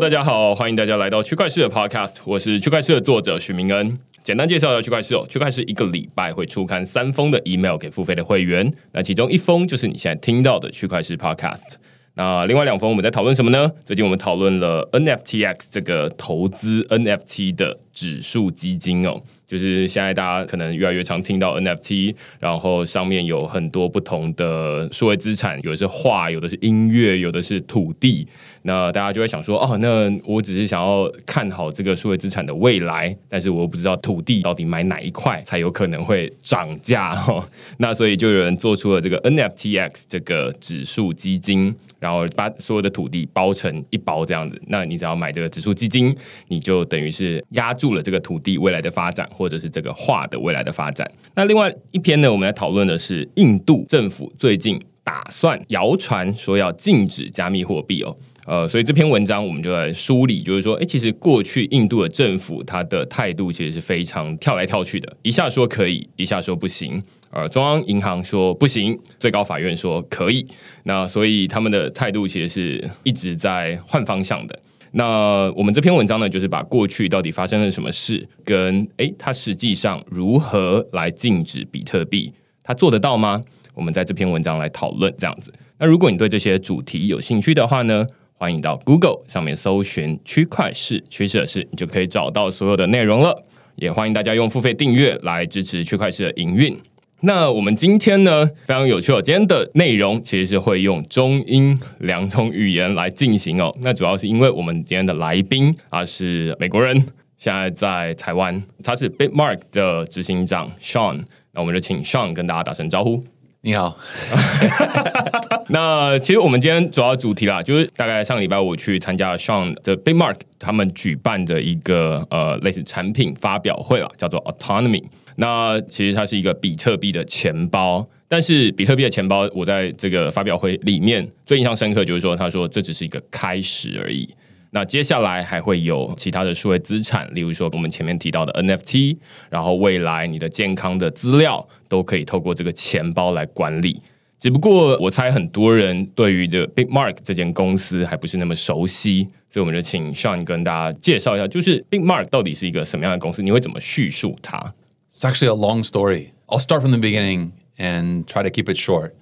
大家好，欢迎大家来到区块市的 Podcast，我是区块市的作者许明恩。简单介绍一下区块市哦，区块市一个礼拜会出刊三封的 email 给付费的会员，那其中一封就是你现在听到的区块市 Podcast。那另外两封我们在讨论什么呢？最近我们讨论了 NFTX 这个投资 NFT 的指数基金哦。就是现在大家可能越来越常听到 NFT，然后上面有很多不同的数位资产，有的是画，有的是音乐，有的是土地。那大家就会想说，哦，那我只是想要看好这个数位资产的未来，但是我不知道土地到底买哪一块才有可能会涨价哈。那所以就有人做出了这个 NFTX 这个指数基金，然后把所有的土地包成一包这样子。那你只要买这个指数基金，你就等于是压住了这个土地未来的发展。或者是这个画的未来的发展。那另外一篇呢，我们来讨论的是印度政府最近打算谣传说要禁止加密货币哦。呃，所以这篇文章我们就来梳理，就是说，哎，其实过去印度的政府它的态度其实是非常跳来跳去的，一下说可以，一下说不行。呃，中央银行说不行，最高法院说可以。那所以他们的态度其实是一直在换方向的。那我们这篇文章呢，就是把过去到底发生了什么事，跟诶，它实际上如何来禁止比特币，它做得到吗？我们在这篇文章来讨论这样子。那如果你对这些主题有兴趣的话呢，欢迎到 Google 上面搜寻区块市趋势的事，你就可以找到所有的内容了。也欢迎大家用付费订阅来支持区块市的营运。那我们今天呢，非常有趣哦。今天的内容其实是会用中英两种语言来进行哦。那主要是因为我们今天的来宾啊是美国人，现在在台湾，他是 Bitmark 的执行长 Sean。那我们就请 Sean 跟大家打声招呼。你好。那其实我们今天主要主题啦，就是大概上个礼拜我去参加 Sean 的 Bitmark 他们举办的一个呃类似产品发表会了，叫做 Autonomy。那其实它是一个比特币的钱包，但是比特币的钱包，我在这个发表会里面最印象深刻就是说，他说这只是一个开始而已。那接下来还会有其他的数位资产，例如说我们前面提到的 NFT，然后未来你的健康的资料都可以透过这个钱包来管理。只不过我猜很多人对于这 Bitmark 这间公司还不是那么熟悉，所以我们就请 Sean 跟大家介绍一下，就是 Bitmark 到底是一个什么样的公司？你会怎么叙述它？It's actually a long story. I'll start from the beginning and try to keep it short.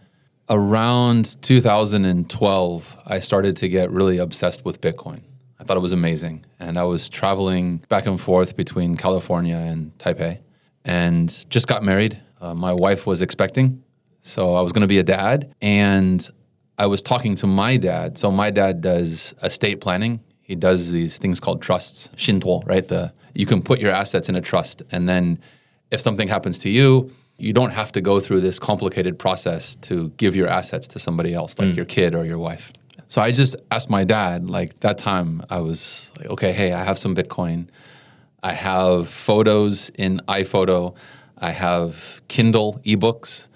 Around 2012, I started to get really obsessed with Bitcoin. I thought it was amazing. And I was traveling back and forth between California and Taipei and just got married. Uh, my wife was expecting, so I was going to be a dad. And I was talking to my dad. So my dad does estate planning. He does these things called trusts, shintuo, right? The you can put your assets in a trust and then if something happens to you, you don't have to go through this complicated process to give your assets to somebody else, like mm. your kid or your wife. So I just asked my dad, like that time, I was like, okay, hey, I have some Bitcoin. I have photos in iPhoto. I have Kindle ebooks.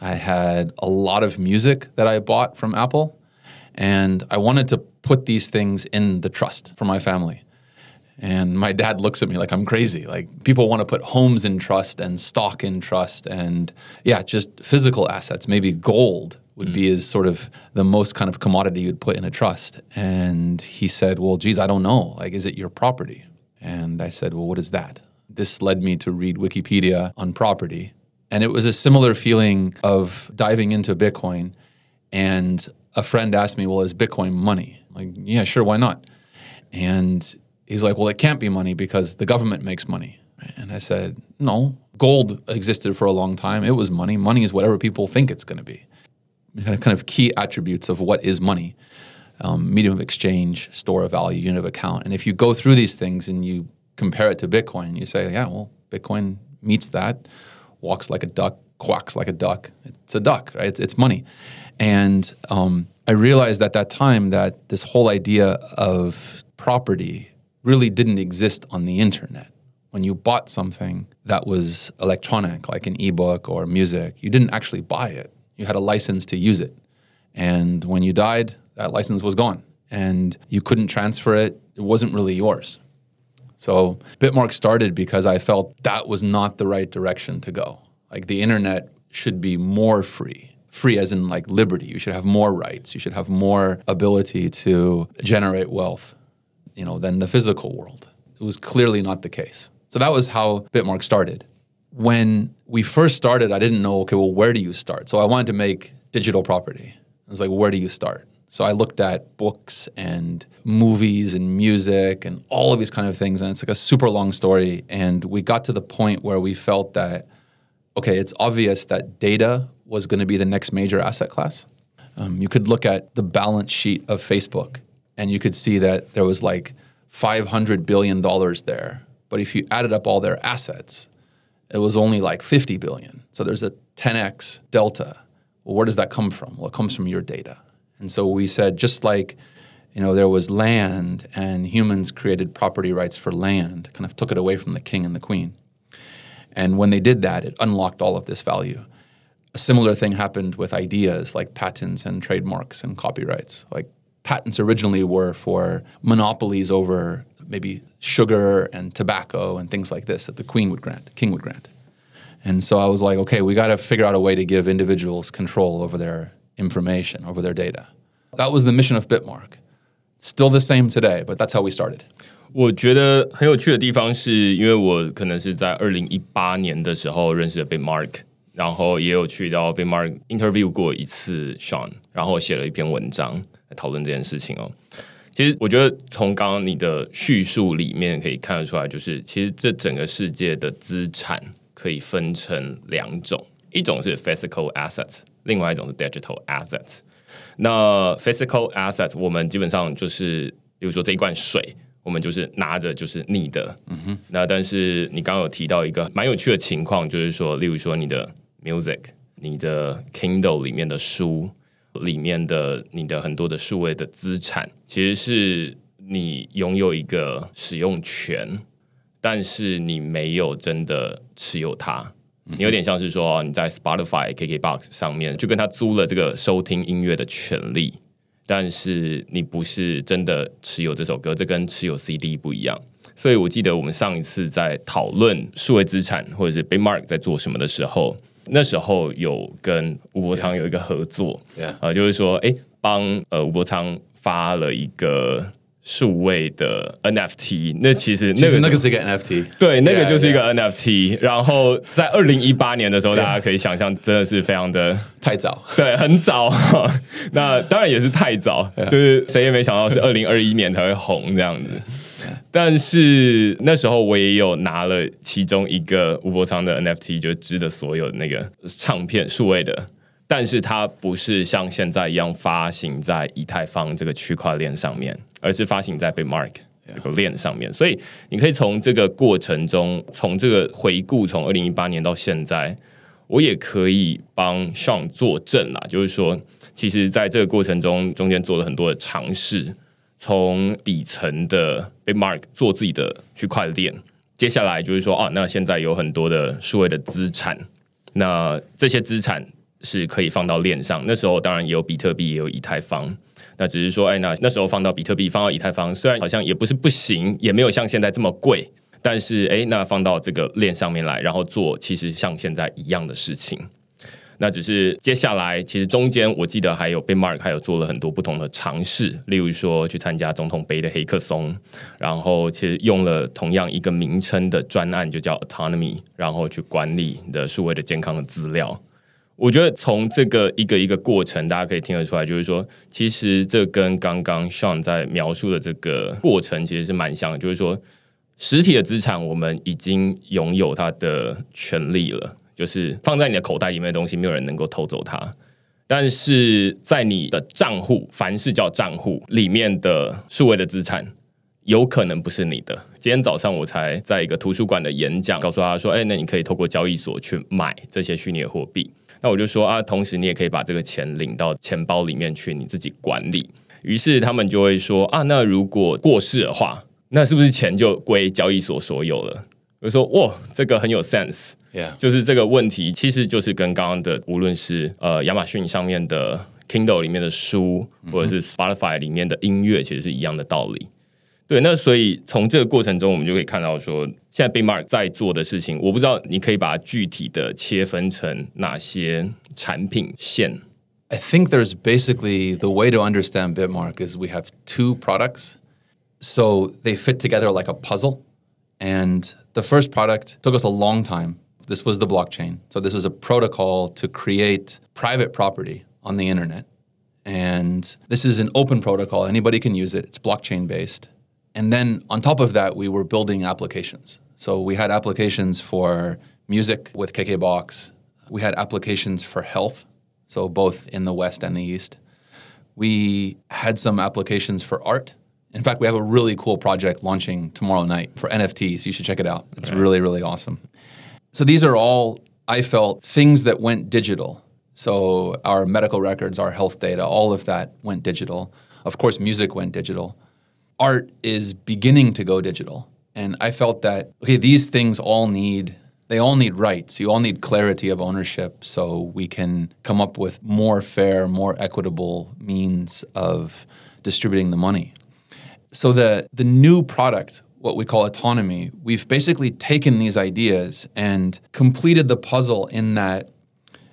I had a lot of music that I bought from Apple. And I wanted to put these things in the trust for my family. And my dad looks at me like I'm crazy. Like people want to put homes in trust and stock in trust and yeah, just physical assets. Maybe gold would mm. be as sort of the most kind of commodity you'd put in a trust. And he said, Well, geez, I don't know. Like, is it your property? And I said, Well, what is that? This led me to read Wikipedia on property. And it was a similar feeling of diving into Bitcoin. And a friend asked me, Well, is Bitcoin money? I'm like, yeah, sure, why not? And he's like, well, it can't be money because the government makes money. And I said, no, gold existed for a long time. It was money. Money is whatever people think it's going to be. Kind of key attributes of what is money um, medium of exchange, store of value, unit of account. And if you go through these things and you compare it to Bitcoin, you say, yeah, well, Bitcoin meets that, walks like a duck, quacks like a duck. It's a duck, right? It's, it's money. And um, I realized at that time that this whole idea of property really didn't exist on the internet. When you bought something that was electronic, like an ebook or music, you didn't actually buy it. You had a license to use it. And when you died, that license was gone. And you couldn't transfer it. It wasn't really yours. So Bitmark started because I felt that was not the right direction to go. Like the internet should be more free. Free as in like liberty. You should have more rights. You should have more ability to generate wealth you know, than the physical world. It was clearly not the case. So that was how Bitmark started. When we first started, I didn't know, okay, well, where do you start? So I wanted to make digital property. I was like, where do you start? So I looked at books and movies and music and all of these kind of things. And it's like a super long story. And we got to the point where we felt that, okay, it's obvious that data was going to be the next major asset class. Um, you could look at the balance sheet of Facebook and you could see that there was like $500 billion there. But if you added up all their assets, it was only like 50 billion. So there's a 10x delta. Well, where does that come from? Well, it comes from your data. And so we said, just like you know, there was land and humans created property rights for land, kind of took it away from the king and the queen. And when they did that, it unlocked all of this value. A similar thing happened with ideas like patents and trademarks and copyrights. Like patents originally were for monopolies over maybe sugar and tobacco and things like this that the queen would grant, king would grant. And so I was like, okay, we got to figure out a way to give individuals control over their information, over their data. That was the mission of Bitmark. Still the same today, but that's how we started. 我觉得很有趣的地方是，因为我可能是在二零一八年的时候认识了 Bitmark，然后也有去到 Bitmark interview 过一次 Sean，然后写了一篇文章来讨论这件事情哦。 其实我觉得从刚刚你的叙述里面可以看得出来，就是其实这整个世界的资产可以分成两种，一种是 physical assets，另外一种是 digital assets。那 physical assets 我们基本上就是，比如说这一罐水，我们就是拿着就是你的。嗯哼。那但是你刚刚有提到一个蛮有趣的情况，就是说，例如说你的 music，你的 Kindle 里面的书，里面的你的很多的数位的资产，其实是你拥有一个使用权，但是你没有真的持有它。你有点像是说你在 Spotify、KKBox 上面就跟他租了这个收听音乐的权利，但是你不是真的持有这首歌，这跟持有 CD 不一样。所以我记得我们上一次在讨论数位资产或者是 Baymark 在做什么的时候，那时候有跟吴伯昌有一个合作，啊，就是说，哎，帮呃吴伯昌发了一个。数位的 NFT，那其实那个那个是一个 NFT，对，那个就是一个 NFT。然后在二零一八年的时候，大家可以想象，真的是非常的太早，对，很早。那当然也是太早，就是谁也没想到是二零二一年才会红这样子。但是那时候我也有拿了其中一个吴伯昌的 NFT，就织的所有那个唱片数位的。但是它不是像现在一样发行在以太坊这个区块链上面，而是发行在 Bitmark 这个链上面。所以你可以从这个过程中，从这个回顾，从二零一八年到现在，我也可以帮 Sean 作证啦。就是说，其实在这个过程中，中间做了很多的尝试，从底层的 Bitmark 做自己的区块链，接下来就是说，哦，那现在有很多的数位的资产，那这些资产。是可以放到链上，那时候当然也有比特币，也有以太坊。那只是说，哎，那那时候放到比特币，放到以太坊，虽然好像也不是不行，也没有像现在这么贵，但是，哎，那放到这个链上面来，然后做，其实像现在一样的事情。那只是接下来，其实中间我记得还有被 Mark 还有做了很多不同的尝试，例如说去参加总统杯的黑客松，然后其实用了同样一个名称的专案，就叫 Autonomy，然后去管理你的数位的健康的资料。我觉得从这个一个一个过程，大家可以听得出来，就是说，其实这跟刚刚 Sean 在描述的这个过程其实是蛮像的。就是说，实体的资产我们已经拥有它的权利了，就是放在你的口袋里面的东西，没有人能够偷走它。但是在你的账户，凡是叫账户里面的数位的资产，有可能不是你的。今天早上我才在一个图书馆的演讲，告诉他说：“哎，那你可以透过交易所去买这些虚拟货币。”那我就说啊，同时你也可以把这个钱领到钱包里面去，你自己管理。于是他们就会说啊，那如果过世的话，那是不是钱就归交易所所有了？我说哇，这个很有 sense，就是这个问题其实就是跟刚刚的无论是呃亚马逊上面的 Kindle 里面的书，或者是 Spotify 里面的音乐，其实是一样的道理。对，那所以从这个过程中，我们就可以看到说，现在 Bitmark 在做的事情，我不知道你可以把它具体的切分成哪些产品线。I think there's basically the way to understand Bitmark is we have two products, So they fit together like a puzzle. And the first product took us a long time. This was the blockchain. So this was a protocol to create private property on the internet. And this is an open protocol. Anybody can use it. It's blockchain based. And then on top of that, we were building applications. So we had applications for music with KKBox. We had applications for health, so both in the West and the East. We had some applications for art. In fact, we have a really cool project launching tomorrow night for NFTs. You should check it out. It's right. really, really awesome. So these are all, I felt, things that went digital. So our medical records, our health data, all of that went digital. Of course, music went digital. Art is beginning to go digital. And I felt that, okay, these things all need they all need rights. You all need clarity of ownership so we can come up with more fair, more equitable means of distributing the money. So the the new product, what we call autonomy, we've basically taken these ideas and completed the puzzle in that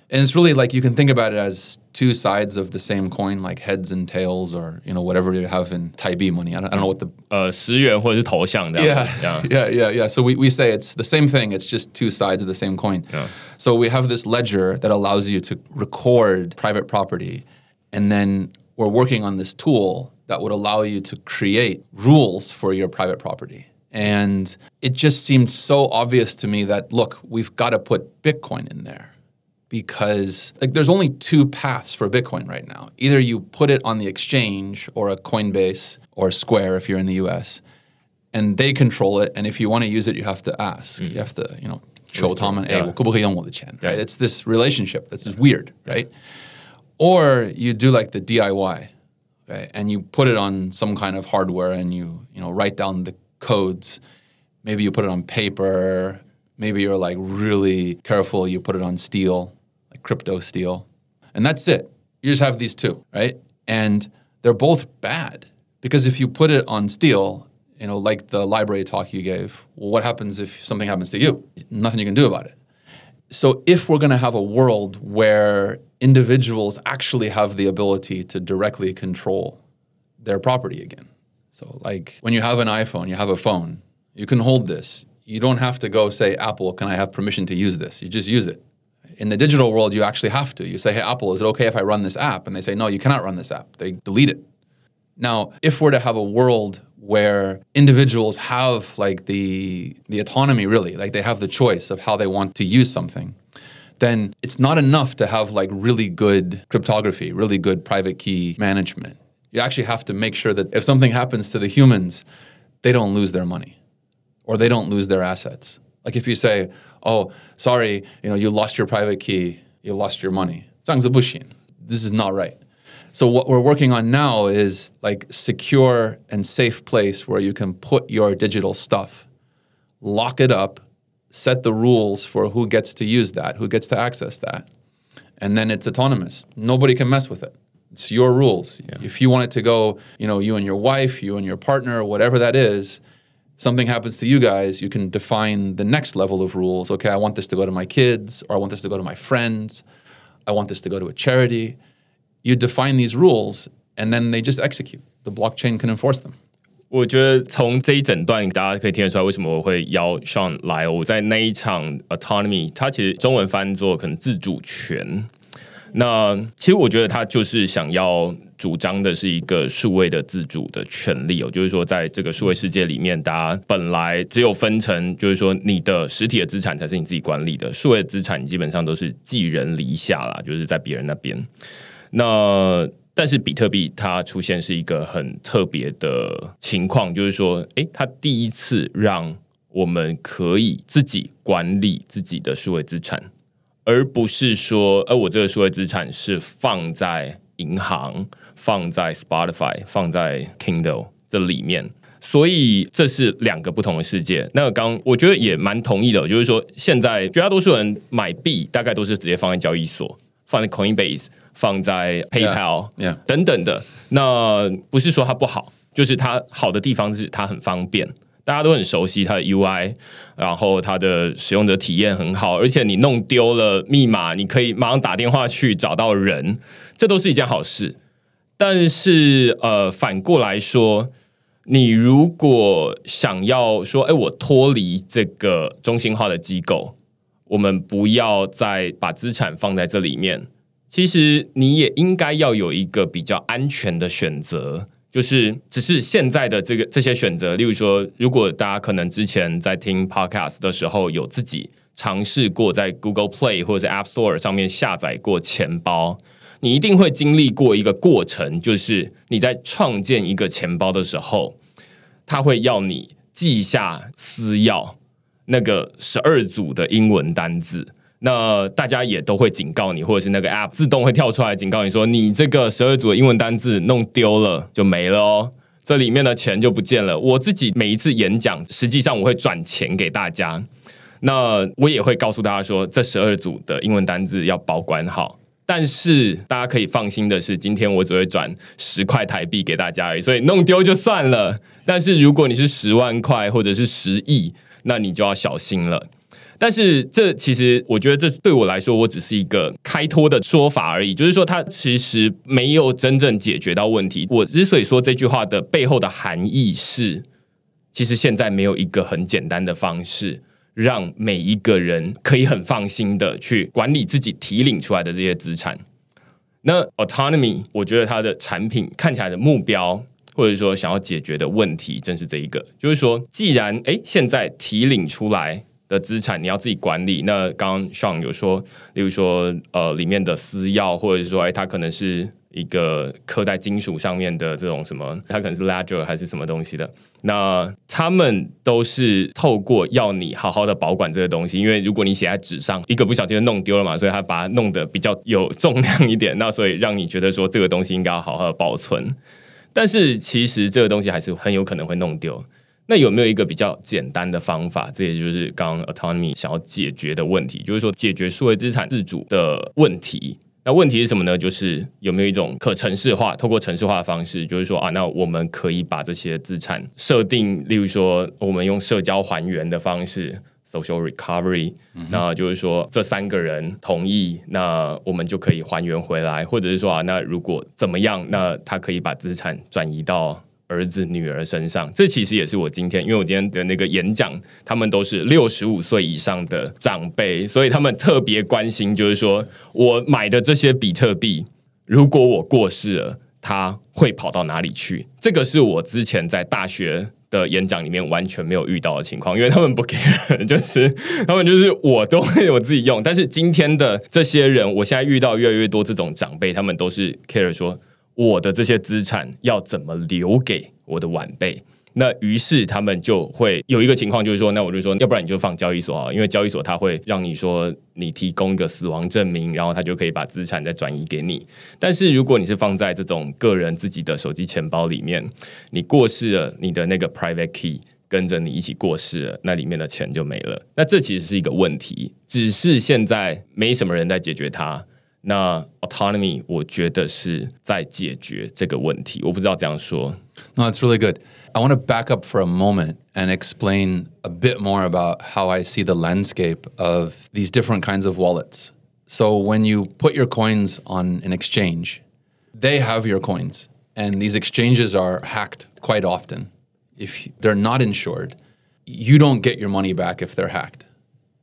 and it's really like you can think about it as two sides of the same coin, like heads and tails, or you know whatever you have in Taipei money. I don't, I don't know what the uh, 十元或者是头像 yeah, yeah, yeah, yeah, yeah. So we, we say it's the same thing. It's just two sides of the same coin. Yeah. So we have this ledger that allows you to record private property, and then we're working on this tool that would allow you to create rules for your private property. And it just seemed so obvious to me that look, we've got to put Bitcoin in there because like there's only two paths for Bitcoin right now. Either you put it on the exchange or a Coinbase or Square if you're in the US, and they control it. And if you want to use it, you have to ask. Mm. You have to, you know, show them, hey, right? It's this relationship that's weird, right? Or you do like the DIY, and you put it on some kind of hardware and you, you know, write down the codes. Maybe you put it on paper. Maybe you're like really careful. You put it on steel like crypto steel. And that's it. You just have these two, right? And they're both bad because if you put it on steel, you know, like the library talk you gave, well, what happens if something happens to you? Nothing you can do about it. So if we're going to have a world where individuals actually have the ability to directly control their property again. So like when you have an iPhone, you have a phone, you can hold this. You don't have to go say, Apple, can I have permission to use this? You just use it. In the digital world, you actually have to. You say, hey, Apple, is it okay if I run this app? And they say, no, you cannot run this app. They delete it. Now, if we're to have a world where individuals have like the the autonomy really, like they have the choice of how they want to use something, then it's not enough to have like really good cryptography, really good private key management. You actually have to make sure that if something happens to the humans, they don't lose their money or they don't lose their assets. Like if you say, "Oh, sorry, you know, you lost your private key, you lost your money," This is not right. So what we're working on now is like secure and safe place where you can put your digital stuff, lock it up, set the rules for who gets to use that, who gets to access that, and then it's autonomous. Nobody can mess with it. It's your rules. Yeah. If you want it to go, you know, you and your wife, you and your partner, whatever that is, something happens to you guys, you can define the next level of rules. Okay, I want this to go to my kids, or I want this to go to my friends, I want this to go to a charity. You define these rules, and then they just execute. The blockchain can enforce them. 我觉得从这一整段大家可以听得出来，为什么我会邀上来。我在那一场 autonomy，它其实中文翻作可能自主权。那其实我觉得他就是想要主张的是一个数位的自主的权利哦，就是说在这个数位世界里面，大家本来只有分成，就是说你的实体的资产才是你自己管理的，数位资产基本上都是寄人篱下啦，就是在别人那边。那但是比特币它出现是一个很特别的情况，就是说，诶，它第一次让我们可以自己管理自己的数位资产。而不是说，呃，我这个数位资产是放在银行、放在 Spotify、放在 Kindle 这里面，所以这是两个不同的世界。那刚我觉得也蛮同意的，就是说现在绝大多数人买币大概都是直接放在交易所，放在 Coinbase、放在 PayPal 等等的。那不是说它不好，就是它好的地方是它很方便。大家都很熟悉它的 UI，然后它的使用者体验很好，而且你弄丢了密码，你可以马上打电话去找到人，这都是一件好事。但是呃，反过来说，你如果想要说，哎，我脱离这个中心化的机构，我们不要再把资产放在这里面。其实你也应该要有一个比较安全的选择，就是只是现在的这个这些选择，例如说，如果大家可能之前在听 podcast 的时候有自己尝试过在 Google Play 或者 App Store 上面下载过钱包，你一定会经历过一个过程，就是你在创建一个钱包的时候，他会要你记下私钥那个十二组的英文单字。那大家也都会警告你，或者是那个 App 自动会跳出来警告你说，你这个十二组的英文单字弄丢了就没了哦，这里面的钱就不见了。我自己每一次演讲，实际上我会转钱给大家，那我也会告诉大家说，这十二组的英文单字要保管好。但是大家可以放心的是，今天我只会转十块台币给大家而已，所以弄丢就算了。但是如果你是十万块或者是十亿，那你就要小心了。但是这其实，我觉得这对我来说，我只是一个开脱的说法而已。就是说，它其实没有真正解决到问题。我之所以说这句话的背后的含义是，其实现在没有一个很简单的方式，让每一个人可以很放心的去管理自己提领出来的这些资产。那 autonomy，我觉得它的产品看起来的目标，或者说想要解决的问题，正是这一个。就是说，既然哎，现在提领出来。的资产你要自己管理。那刚刚 Sean 有说，例如说，呃，里面的私钥，或者是说，哎，它可能是一个刻在金属上面的这种什么，它可能是 ledger 还是什么东西的。那他们都是透过要你好好的保管这个东西，因为如果你写在纸上，一个不小心就弄丢了嘛，所以他把它弄得比较有重量一点。那所以让你觉得说这个东西应该要好好的保存，但是其实这个东西还是很有可能会弄丢。那有没有一个比较简单的方法？这也就是刚刚 autonomy 想要解决的问题，就是说解决数位资产自主的问题。那问题是什么呢？就是有没有一种可程式化，透过程式化的方式，就是说啊，那我们可以把这些资产设定，例如说我们用社交还原的方式 （social recovery），那就是说这三个人同意，那我们就可以还原回来，或者是说啊，那如果怎么样，那他可以把资产转移到。儿子、女儿身上，这其实也是我今天，因为我今天的那个演讲，他们都是六十五岁以上的长辈，所以他们特别关心，就是说我买的这些比特币，如果我过世了，它会跑到哪里去？这个是我之前在大学的演讲里面完全没有遇到的情况，因为他们不 care，就是他们就是我都会我自己用，但是今天的这些人，我现在遇到越来越多这种长辈，他们都是 care 说。我的这些资产要怎么留给我的晚辈？那于是他们就会有一个情况，就是说，那我就说，要不然你就放交易所啊，因为交易所它会让你说你提供一个死亡证明，然后他就可以把资产再转移给你。但是如果你是放在这种个人自己的手机钱包里面，你过世了，你的那个 private key 跟着你一起过世了，那里面的钱就没了。那这其实是一个问题，只是现在没什么人在解决它。那 autonomy，我觉得是在解决这个问题。我不知道这样说。No, it's really good. I want to back up for a moment and explain a bit more about how I see the landscape of these different kinds of wallets. So when you put your coins on an exchange, they have your coins, and these exchanges are hacked quite often. If they're not insured, you don't get your money back if they're hacked.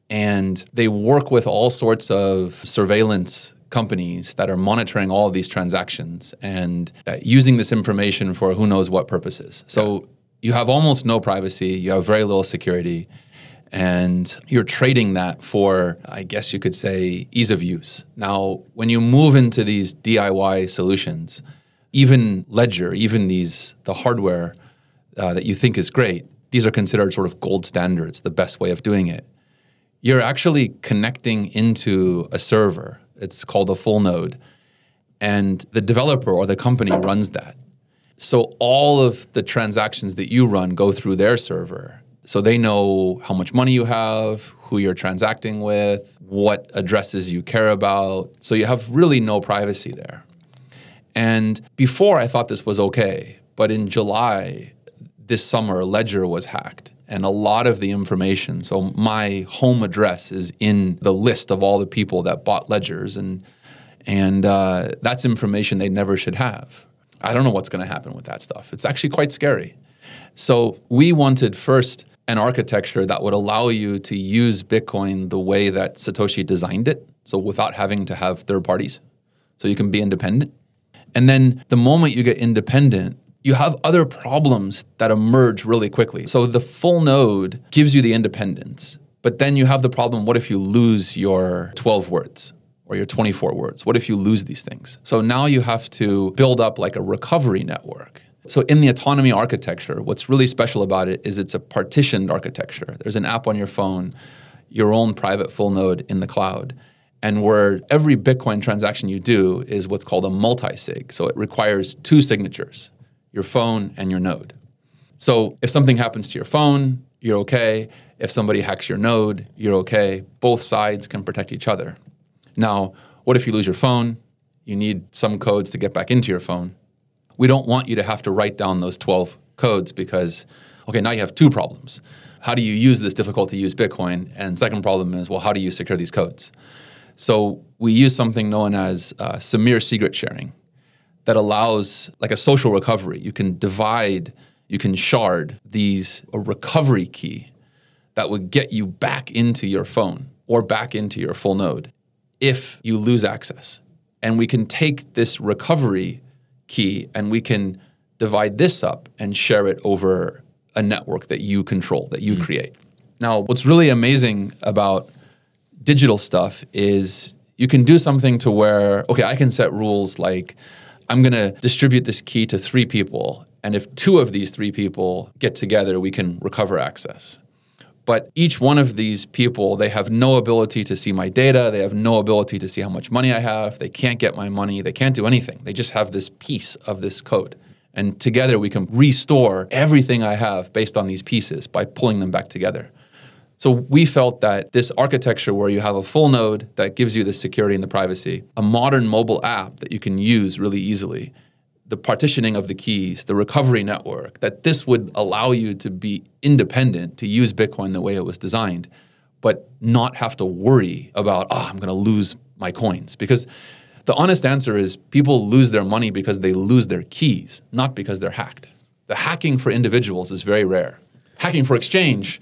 And they work with all sorts of surveillance companies that are monitoring all of these transactions and uh, using this information for who knows what purposes. So you have almost no privacy, you have very little security, and you're trading that for, I guess you could say, ease of use. Now, when you move into these DIY solutions, even Ledger, even these the hardware uh, that you think is great, these are considered sort of gold standards, the best way of doing it. You're actually connecting into a server it's called a full node. And the developer or the company runs that. So all of the transactions that you run go through their server. So they know how much money you have, who you're transacting with, what addresses you care about. So you have really no privacy there. And before I thought this was okay, but in July this summer, Ledger was hacked and a lot of the information. So my home address is in the list of all the people that bought ledgers, and and uh, that's information they never should have. I don't know what's going to happen with that stuff. It's actually quite scary. So we wanted first an architecture that would allow you to use Bitcoin the way that Satoshi designed it. So without having to have third parties. So you can be independent. And then the moment you get independent, you have other problems that emerge really quickly. So the full node gives you the independence, but then you have the problem what if you lose your 12 words? Or your 24 words? What if you lose these things? So now you have to build up like a recovery network. So in the autonomy architecture, what's really special about it is it's a partitioned architecture. There's an app on your phone, your own private full node in the cloud and where every Bitcoin transaction you do is what's called a multi sig. So it requires two signatures your phone and your node. So if something happens to your phone, you're okay. If somebody hacks your node, you're okay. Both sides can protect each other. Now, what if you lose your phone? You need some codes to get back into your phone. We don't want you to have to write down those 12 codes because, okay, now you have two problems. How do you use this difficult to use Bitcoin? And second problem is, well, how do you secure these codes? So we use something known as uh, Samir secret sharing that allows like a social recovery. You can divide, you can shard these a recovery key that would get you back into your phone or back into your full node if you lose access. And we can take this recovery key and we can divide this up and share it over a network that you control, that you mm. create. Now, what's really amazing about digital stuff is you can do something to where, okay, I can set rules like I'm going to distribute this key to three people. And if two of these three people get together, we can recover access. But each one of these people, they have no ability to see my data. They have no ability to see how much money I have. They can't get my money. They can't do anything. They just have this piece of this code. And together we can restore everything I have based on these pieces by pulling them back together. So we felt that this architecture where you have a full node that gives you the security and the privacy, a modern mobile app that you can use really easily, the partitioning of the keys, the recovery network, that this would allow you to be independent, to use Bitcoin the way it was designed, but not have to worry about, oh, I'm going to lose my coins. Because the honest answer is people lose their money because they lose their keys, not because they're hacked. The hacking for individuals is very rare Hacking for exchange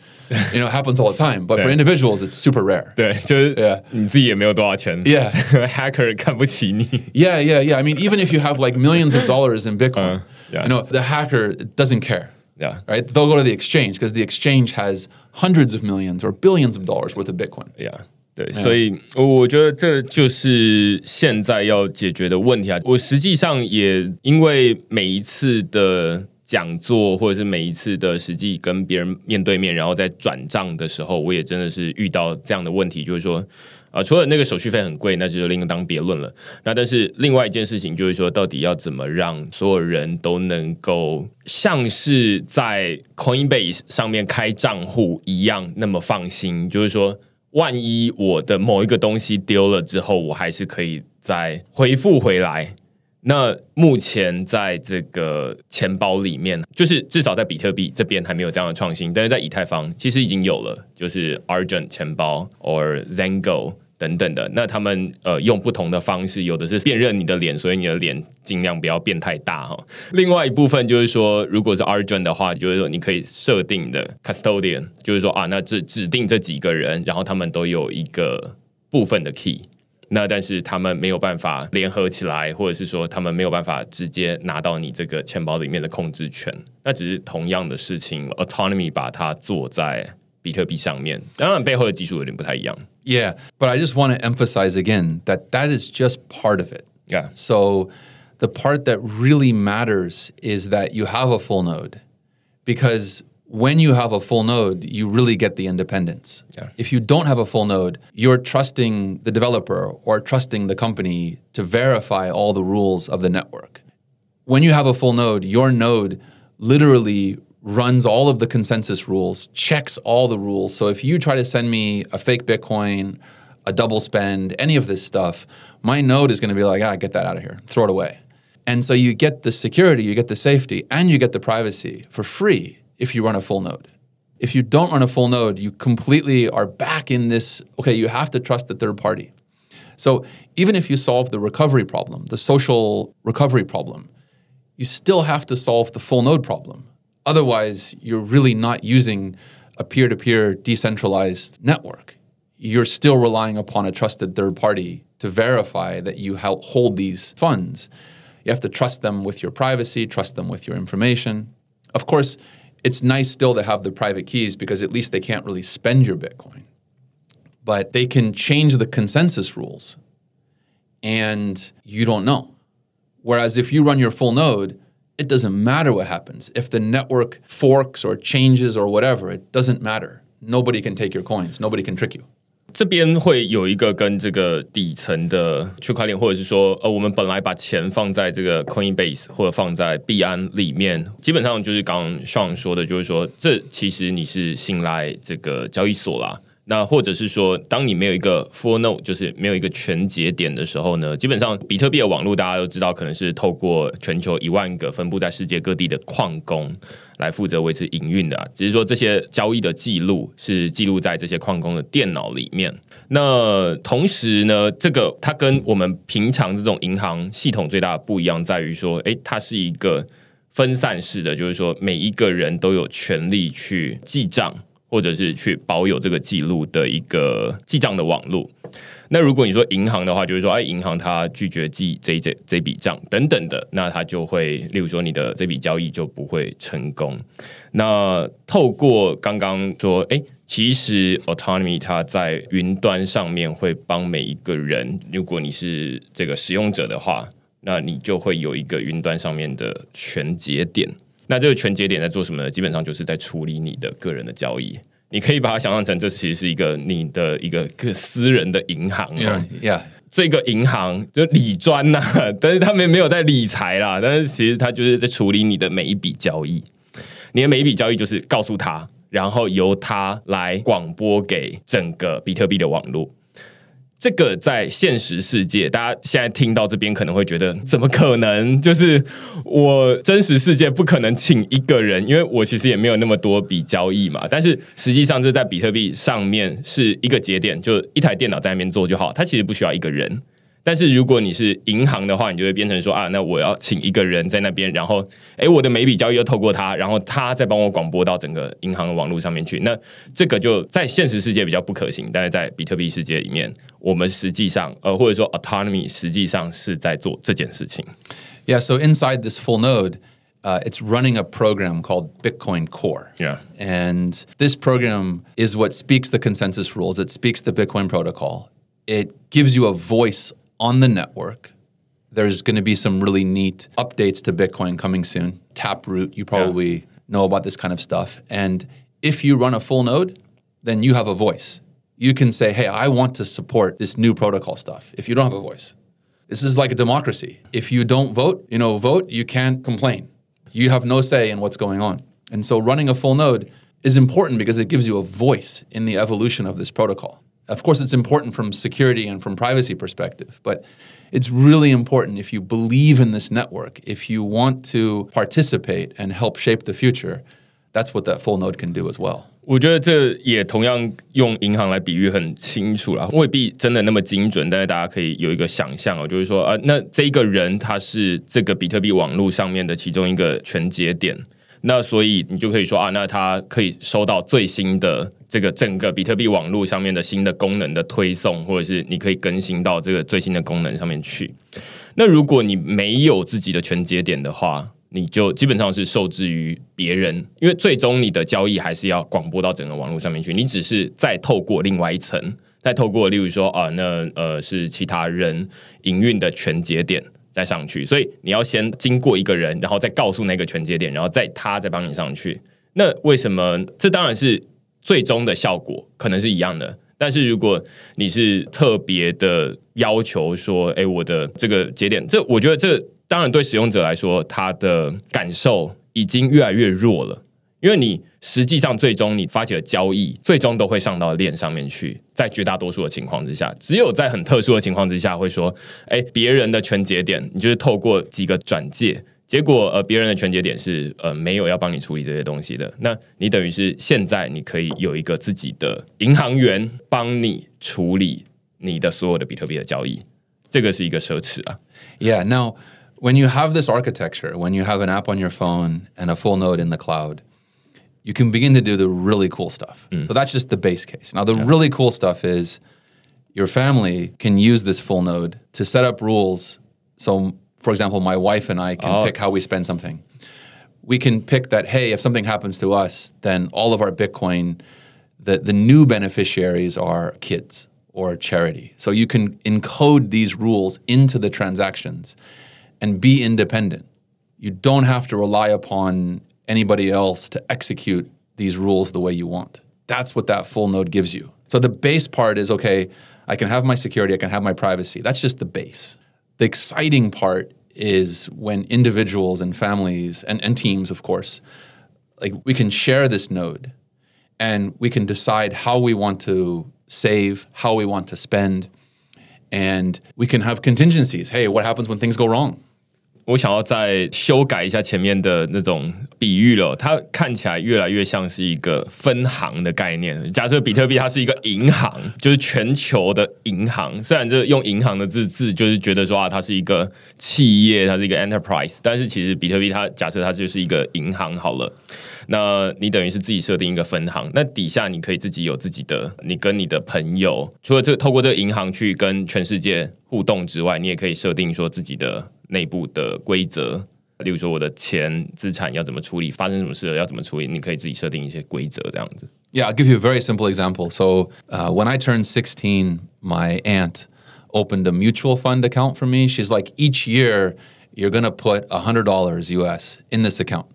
you know happens all the time. But for individuals, it's super rare. 对，就是你自己也没有多少钱。Yeah, hacker 看不起你。Yeah, yeah, yeah. I mean, even if you have like millions of dollars in Bitcoin, uh, yeah. you know, the hacker doesn't care. Yeah. Right? They'll go to the exchange because the exchange has hundreds of millions or billions of dollars worth of Bitcoin. Yeah. 对，所以我觉得这就是现在要解决的问题啊！我实际上也因为每一次的 讲座或者是每一次的实际跟别人面对面，然后在转账的时候，我也真的是遇到这样的问题，就是说，啊，除了那个手续费很贵，那就另当别论了。那但是另外一件事情就是说，到底要怎么让所有人都能够像是在 Coinbase 上面开账户一样那么放心？就是说，万一我的某一个东西丢了之后，我还是可以再回复回来。那目前在这个钱包里面，就是至少在比特币这边还没有这样的创新，但是在以太坊其实已经有了，就是 Argent 钱包 or Zango 等等的。那他们呃用不同的方式，有的是辨认你的脸，所以你的脸尽量不要变太大哈。另外一部分就是说，如果是 Argent 的话，就是说你可以设定的 Custodian，就是说啊，那这指定这几个人，然后他们都有一个部分的 Key。那但是他们没有办法联合起来，或者是说他们没有办法直接拿到你这个钱包里面的控制权。那只是同样的事情，Autonomy 把它做在比特币上面，当然背后的技术有点不太一样。Yeah, but I just want to emphasize again that that is just part of it. Yeah. So the part that really matters is that you have a full node because when you have a full node, you really get the independence. Yeah. If you don't have a full node, you're trusting the developer or trusting the company to verify all the rules of the network. When you have a full node, your node literally runs all of the consensus rules, checks all the rules. So if you try to send me a fake Bitcoin, a double spend, any of this stuff, my node is going to be like, ah, get that out of here, throw it away. And so you get the security, you get the safety, and you get the privacy for free if you run a full node. If you don't run a full node, you completely are back in this okay, you have to trust the third party. So even if you solve the recovery problem, the social recovery problem, you still have to solve the full node problem. Otherwise, you're really not using a peer to peer decentralized network. You're still relying upon a trusted third party to verify that you hold these funds. You have to trust them with your privacy, trust them with your information. Of course, it's nice still to have the private keys because at least they can't really spend your Bitcoin. But they can change the consensus rules and you don't know. Whereas if you run your full node, it doesn't matter what happens. If the network forks or changes or whatever, it doesn't matter. Nobody can take your coins. Nobody can trick you. 这边会有一个跟这个底层的区块链，或者是说，呃，我们本来把钱放在这个 Coinbase 或者放在币安里面，基本上就是刚刚 Sean 说的，就是说，这其实你是信赖这个交易所啦。那或者是说，当你没有一个 full node，就是没有一个全节点的时候呢，基本上比特币的网络大家都知道，可能是透过全球一万个分布在世界各地的矿工来负责维持营运的。只是说这些交易的记录是记录在这些矿工的电脑里面。那同时呢，这个它跟我们平常这种银行系统最大的不一样在于说，诶，它是一个分散式的，就是说每一个人都有权利去记账。或者是去保有这个记录的一个记账的网络。那如果你说银行的话，就是说，哎，银行它拒绝记这这这笔账等等的，那它就会，例如说，你的这笔交易就不会成功。那透过刚刚说，哎，其实 autonomy 它在云端上面会帮每一个人，如果你是这个使用者的话，那你就会有一个云端上面的全节点。那这个全节点在做什么呢？基本上就是在处理你的个人的交易。你可以把它想象成，这其实是一个你的一个个私人的银行。Yeah，这个银行就理专呐，但是他们没有在理财啦。但是其实他就是在处理你的每一笔交易。你的每一笔交易就是告诉他，然后由他来广播给整个比特币的网络。这个在现实世界，大家现在听到这边可能会觉得，怎么可能？就是我真实世界不可能请一个人，因为我其实也没有那么多笔交易嘛。但是实际上，这在比特币上面是一个节点，就一台电脑在那边做就好，它其实不需要一个人。但是如果你是银行的话，你就会变成说啊，那我要请一个人在那边，然后哎，我的每笔交易都透过他，然后他再帮我广播到整个银行的网络上面去。那这个就在现实世界比较不可行，但是在比特币世界里面，我们实际上呃，或者说 autonomy 实际上是在做这件事情。Yeah, so inside this full node. Uh, it's running a program called Bitcoin Core. Yeah. And this program is what speaks the consensus rules. It speaks the Bitcoin protocol. It gives you a voice on the network. There's going to be some really neat updates to Bitcoin coming soon. Taproot, you probably yeah. know about this kind of stuff. And if you run a full node, then you have a voice. You can say, hey, I want to support this new protocol stuff if you don't have a voice. This is like a democracy. If you don't vote, you know, vote, you can't complain. You have no say in what's going on. And so running a full node is important because it gives you a voice in the evolution of this protocol. Of course, it's important from security and from privacy perspective, but it's really important if you believe in this network, if you want to participate and help shape the future, that's what that full node can do as well. 我觉得这也同样用银行来比喻很清楚了，未必真的那么精准，但是大家可以有一个想象哦，就是说啊，那这一个人他是这个比特币网络上面的其中一个全节点。 那所以你就可以说啊，那它可以收到最新的这个整个比特币网络上面的新的功能的推送，或者是你可以更新到这个最新的功能上面去。那如果你没有自己的全节点的话，你就基本上是受制于别人，因为最终你的交易还是要广播到整个网络上面去，你只是再透过另外一层，再透过例如说啊，那呃是其他人营运的全节点。再上去，所以你要先经过一个人，然后再告诉那个全节点，然后再他再帮你上去。那为什么？这当然是最终的效果可能是一样的。但是如果你是特别的要求说，哎，我的这个节点，这我觉得这当然对使用者来说，他的感受已经越来越弱了。因为你实际上最终你发起的交易，最终都会上到链上面去。在绝大多数的情况之下，只有在很特殊的情况之下，会说：“哎，别人的全节点，你就是透过几个转介，结果呃，别人的全节点是呃没有要帮你处理这些东西的。那你等于是现在你可以有一个自己的银行员帮你处理你的所有的比特币的交易，这个是一个奢侈啊。Yeah, now when you have this architecture, when you have an app on your phone and a full node in the cloud, you can begin to do the really cool stuff. Hmm. So that's just the base case. Now, the really cool stuff is your family can use this full node to set up rules. So, for example, my wife and I can oh. pick how we spend something. We can pick that, hey, if something happens to us, then all of our Bitcoin, the, the new beneficiaries are kids or charity. So you can encode these rules into the transactions and be independent. You don't have to rely upon anybody else to execute these rules the way you want. That's what that full node gives you. So the base part is okay, I can have my security, I can have my privacy. That's just the base. The exciting part is when individuals and families and, and teams, of course, like we can share this node and we can decide how we want to save, how we want to spend, and we can have contingencies. Hey, what happens when things go wrong? 我想要再修改一下前面的那种比喻了，它看起来越来越像是一个分行的概念。假设比特币它是一个银行，就是全球的银行。虽然这用银行的字字就是觉得说啊，它是一个企业，它是一个 enterprise，但是其实比特币它假设它就是一个银行好了。那你等于是自己设定一个分行，那底下你可以自己有自己的，你跟你的朋友，除了这个透过这个银行去跟全世界互动之外，你也可以设定说自己的内部的规则，例如说我的钱资产要怎么处理，发生什么事了要怎么处理，你可以自己设定一些规则这样子。 Yeah, I'll give you a very simple example. So, uh, when I turned 16, my aunt opened a mutual fund account for me. She's like, each year, you're going to put $100 US in this account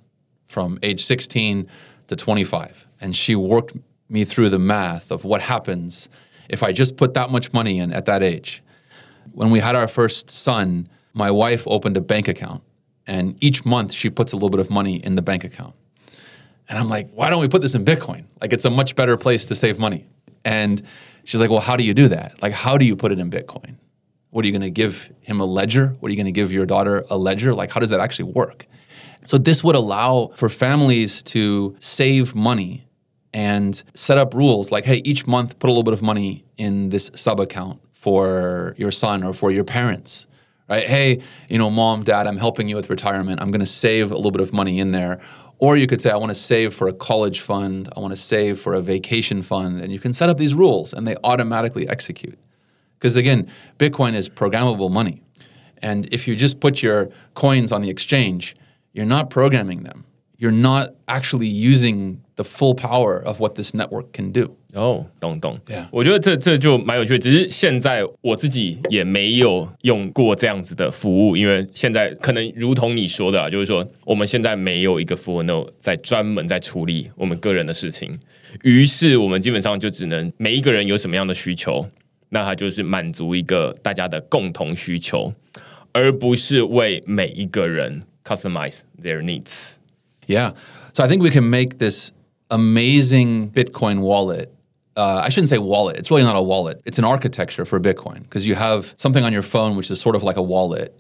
from age 16 to 25. And she worked me through the math of what happens if I just put that much money in at that age. When we had our first son, my wife opened a bank account. And each month, she puts a little bit of money in the bank account. And I'm like, why don't we put this in Bitcoin? Like, it's a much better place to save money. And she's like, well, how do you do that? Like, how do you put it in Bitcoin? What are you going to give him a ledger? What are you going to give your daughter a ledger? Like, how does that actually work? So, this would allow for families to save money and set up rules like, hey, each month put a little bit of money in this sub account for your son or for your parents right? Hey, you know, mom, dad, I'm helping you with retirement. I'm going to save a little bit of money in there. Or you could say, I want to save for a college fund. I want to save for a vacation fund. And you can set up these rules and they automatically execute. Because again, Bitcoin is programmable money. And if you just put your coins on the exchange, you're not programming them. You're not actually using the full power of what this network can do. 哦，懂懂 Yeah 我觉得这这就蛮有趣的。只是现在我自己也没有用过这样子的服务，因为现在可能如同你说的啊，就是说我们现在没有一个 full node 在专门在处理我们个人的事情，于是我们基本上就只能每一个人有什么样的需求，那它就是满足一个大家的共同需求，而不是为每一个人 customize their needs。 Yeah. So I think we can make this amazing Bitcoin wallet. Uh, I shouldn't say wallet. It's really not a wallet. It's an architecture for Bitcoin because you have something on your phone which is sort of like a wallet,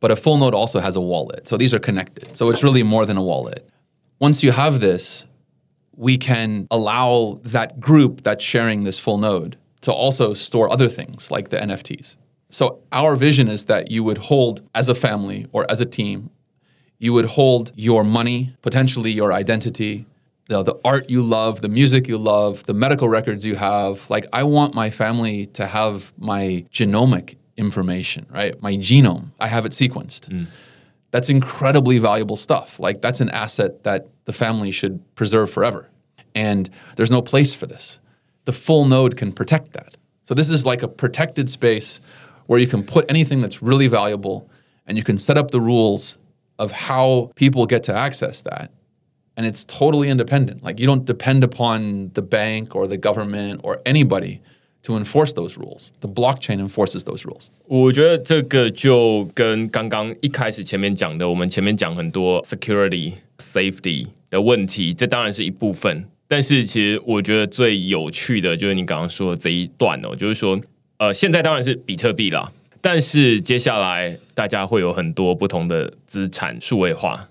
but a full node also has a wallet. So these are connected. So it's really more than a wallet. Once you have this, we can allow that group that's sharing this full node to also store other things like the NFTs. So our vision is that you would hold as a family or as a team you would hold your money, potentially your identity, the, the art you love, the music you love, the medical records you have. Like, I want my family to have my genomic information, right? My genome. I have it sequenced. Mm. That's incredibly valuable stuff. Like, that's an asset that the family should preserve forever. And there's no place for this. The full node can protect that. So, this is like a protected space where you can put anything that's really valuable and you can set up the rules of how people get to access that And it's totally independent. Like you don't depend upon the bank or the government or anybody to enforce those rules. The blockchain enforces those rules. 我觉得这个就跟刚刚一开始前面讲的，我们前面讲很多 security、safety 的问题，这当然是一部分。但是其实我觉得最有趣的就是你刚刚说的这一段哦，就是说，呃，现在当然是比特币啦，但是接下来大家会有很多不同的资产数位化。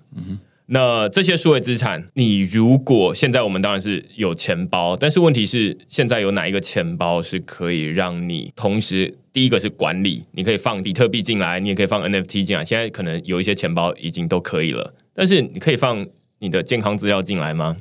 那这些数位资产，你如果现在我们当然是有钱包，但是问题是，现在有哪一个钱包是可以让你同时第一个是管理，你可以放比特币进来，你也可以放 NFT 进来。现在可能有一些钱包已经都可以了，但是你可以放你的健康资料进来吗？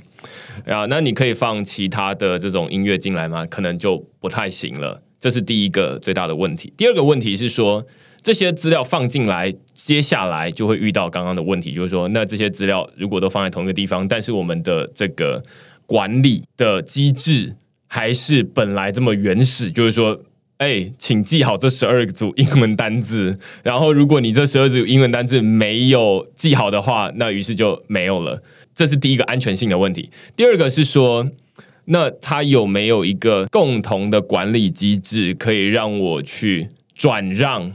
啊，那你可以放其他的这种音乐进来吗？可能就不太行了。这是第一个最大的问题。第二个问题是说，这些资料放进来，接下来就会遇到刚刚的问题，就是说，那这些资料如果都放在同一个地方，但是我们的这个管理的机制还是本来这么原始，就是说，哎，请记好这十二组英文单字，然后如果你这十二组英文单字没有记好的话，那于是就没有了。这是第一个安全性的问题。第二个是说。那它有没有一个共同的管理机制，可以让我去转让，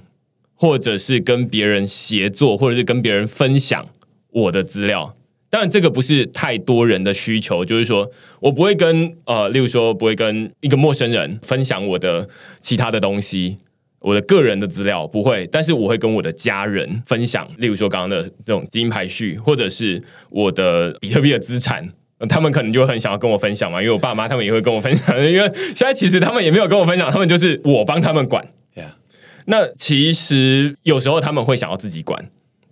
或者是跟别人协作，或者是跟别人分享我的资料？当然，这个不是太多人的需求，就是说我不会跟呃，例如说不会跟一个陌生人分享我的其他的东西，我的个人的资料不会，但是我会跟我的家人分享，例如说刚刚的这种基因排序，或者是我的比特币的资产。他们可能就很想要跟我分享嘛，因为我爸妈他们也会跟我分享。因为现在 其实他们也没有跟我分享，他们就是我帮他们管。那其实有时候他们会想要自己管，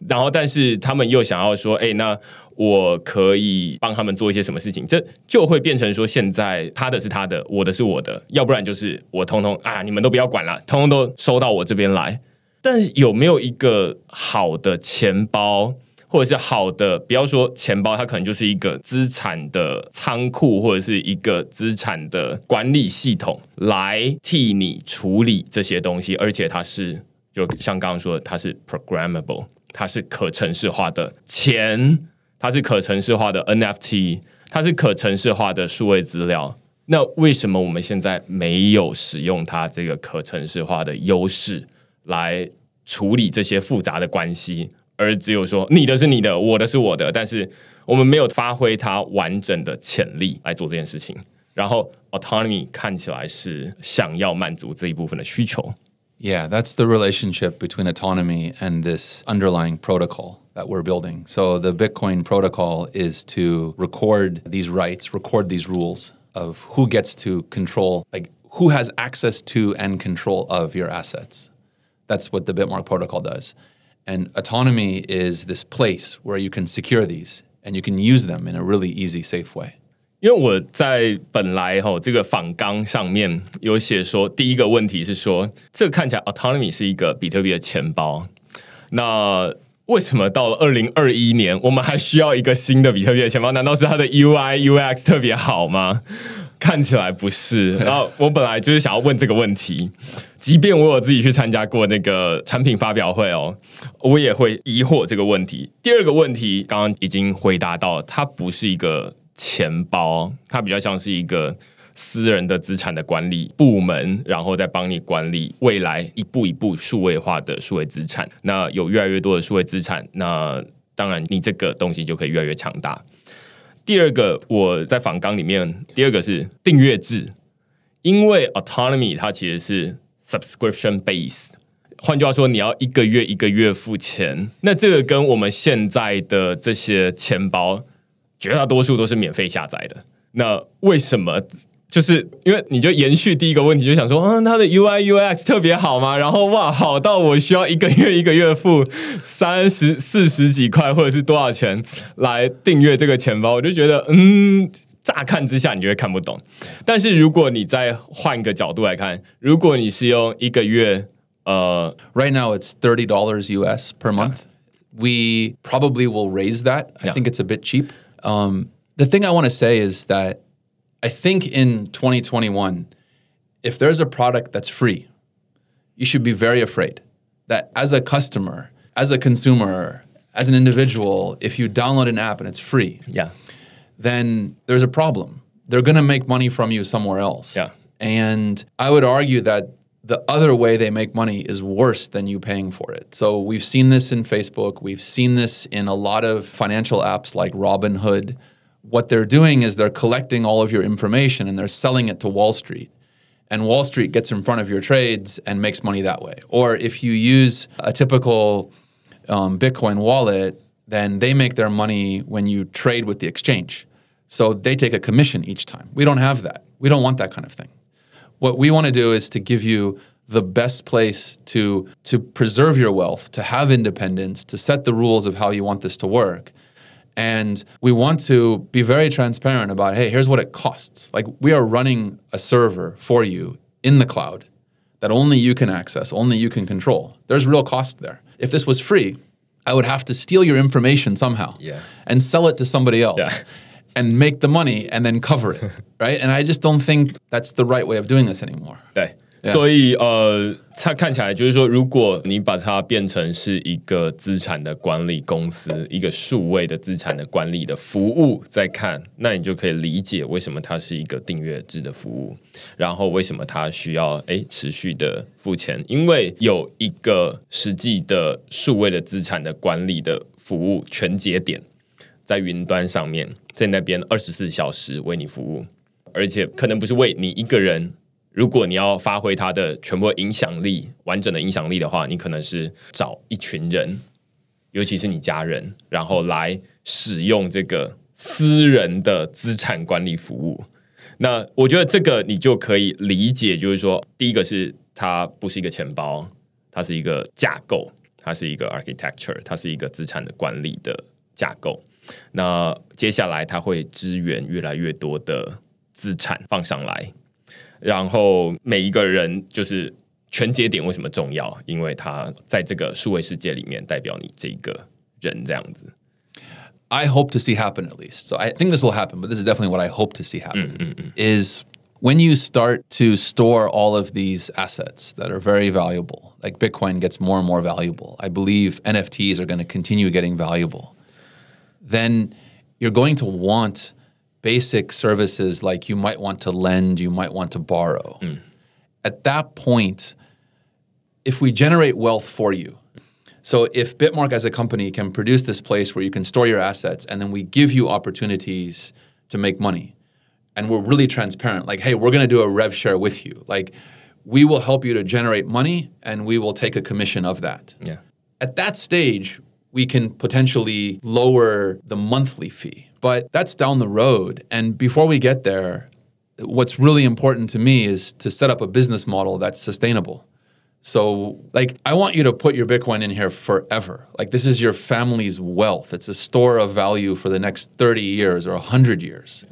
然后但是他们又想要说，哎，那我可以帮他们做一些什么事情？这就会变成说，现在他的是他的，我的是我的，要不然就是我通通啊，你们都不要管了，通通都收到我这边来。但有没有一个好的钱包？或者是好的，不要说钱包，它可能就是一个资产的仓库，或者是一个资产的管理系统，来替你处理这些东西。而且它是，就像刚刚说的，它是 programmable，它是可程式化的钱，它是可程式化的 NFT，它是可程式化的数位资料。那为什么我们现在没有使用它这个可程式化的优势来处理这些复杂的关系？而只有说你的是你的，我的是我的，但是我们没有发挥它完整的潜力来做这件事情。然后 autonomy 看起来是想要满足这一部分的需求。Yeah, that's the relationship between autonomy and this underlying protocol that we're building. So the Bitcoin protocol is to record these rights, record these rules of who gets to control, like who has access to and control of your assets. That's what the Bitmark protocol does. And autonomy is this place where you can secure these and you can use them in a really easy, safe way. 因为我在本来哈这个访纲上面有写说，第一个问题是说，这看起来 autonomy 是一个比特币的钱包，那为什么到了二零二一年，我们还需要一个新的比特币的钱包？难道是它的 UI UX 特别好吗？ 看起来不是。然后我本来就是想要问这个问题，即便我有自己去参加过那个产品发表会哦，我也会疑惑这个问题。第二个问题刚刚已经回答到，它不是一个钱包，它比较像是一个私人的资产的管理部门，然后再帮你管理未来一步一步数位化的数位资产。那有越来越多的数位资产，那当然你这个东西就可以越来越强大。第二个，我在访纲里面，第二个是订阅制，因为 autonomy 它其实是 subscription based，换句话说，你要一个月一个月付钱，那这个跟我们现在的这些钱包绝大多数都是免费下载的，那为什么？就是因为你就延续第一个问题，就想说，嗯，它的 UI UX 特别好吗？然后哇，好到我需要一个月一个月付三十四十几块，或者是多少钱来订阅这个钱包？我就觉得，嗯，乍看之下你就会看不懂。但是如果你再换一个角度来看，如果你是用一个月，呃，Right now it's thirty dollars US per month. We probably will raise that. I think it's a bit cheap. Um, the thing I want to say is that I think in 2021, if there's a product that's free, you should be very afraid that as a customer, as a consumer, as an individual, if you download an app and it's free, yeah, then there's a problem. They're going to make money from you somewhere else. Yeah. And I would argue that the other way they make money is worse than you paying for it. So we've seen this in Facebook, we've seen this in a lot of financial apps like Robinhood what they're doing is they're collecting all of your information and they're selling it to Wall Street. And Wall Street gets in front of your trades and makes money that way. Or if you use a typical um, Bitcoin wallet, then they make their money when you trade with the exchange. So they take a commission each time. We don't have that. We don't want that kind of thing. What we want to do is to give you the best place to to preserve your wealth, to have independence, to set the rules of how you want this to work. And we want to be very transparent about, hey, here's what it costs. Like we are running a server for you in the cloud that only you can access, only you can control. There's real cost there. If this was free, I would have to steal your information somehow Yeah. and sell it to somebody else Yeah. and make the money and then cover it, right? And I just don't think that's the right way of doing this anymore. 对，所以呃，它看起来就是说，如果你把它变成是一个资产的管理公司，一个数位的资产的管理的服务，再看，那你就可以理解为什么它是一个订阅制的服务，然后为什么它需要诶持续的付钱，因为有一个实际的数位的资产的管理的服务全节点在云端上面，在那边二十四小时为你服务，而且可能不是为你一个人。如果你要发挥它的全部影响力、完整的影响力的话，你可能是找一群人，尤其是你家人，然后来使用这个私人的资产管理服务。那我觉得这个你就可以理解，就是说，第一个是它不是一个钱包，它是一个架构，它是一个 architecture，它是一个资产的管理的架构。那接下来它会支援越来越多的资产放上来。然后每一个人就是全节点为什么重要？因为他在这个数位世界里面代表你这一个人这样子。 I hope to see happen at least. So I think this will happen, but this is definitely what I hope to see happen. Is when you start to store all of these assets that are very valuable, like Bitcoin gets more and more valuable. I believe NFTs are going to continue getting valuable. Then you're going to want basic services like you might want to lend, you might want to borrow. Mm. At that point, if we generate wealth for you, so if Bitmark as a company can produce this place where you can store your assets and then we give you opportunities to make money and we're really transparent like hey we're going to do a rev share with you like we will help you to generate money and we will take a commission of that Yeah. at that stage we can potentially lower the monthly fee but that's down the road and before we get there what's really important to me is to set up a business model that's sustainable so, like, I want you to put your Bitcoin in here forever. Like, this is your family's wealth. It's a store of value for the next 30 years or 100 years.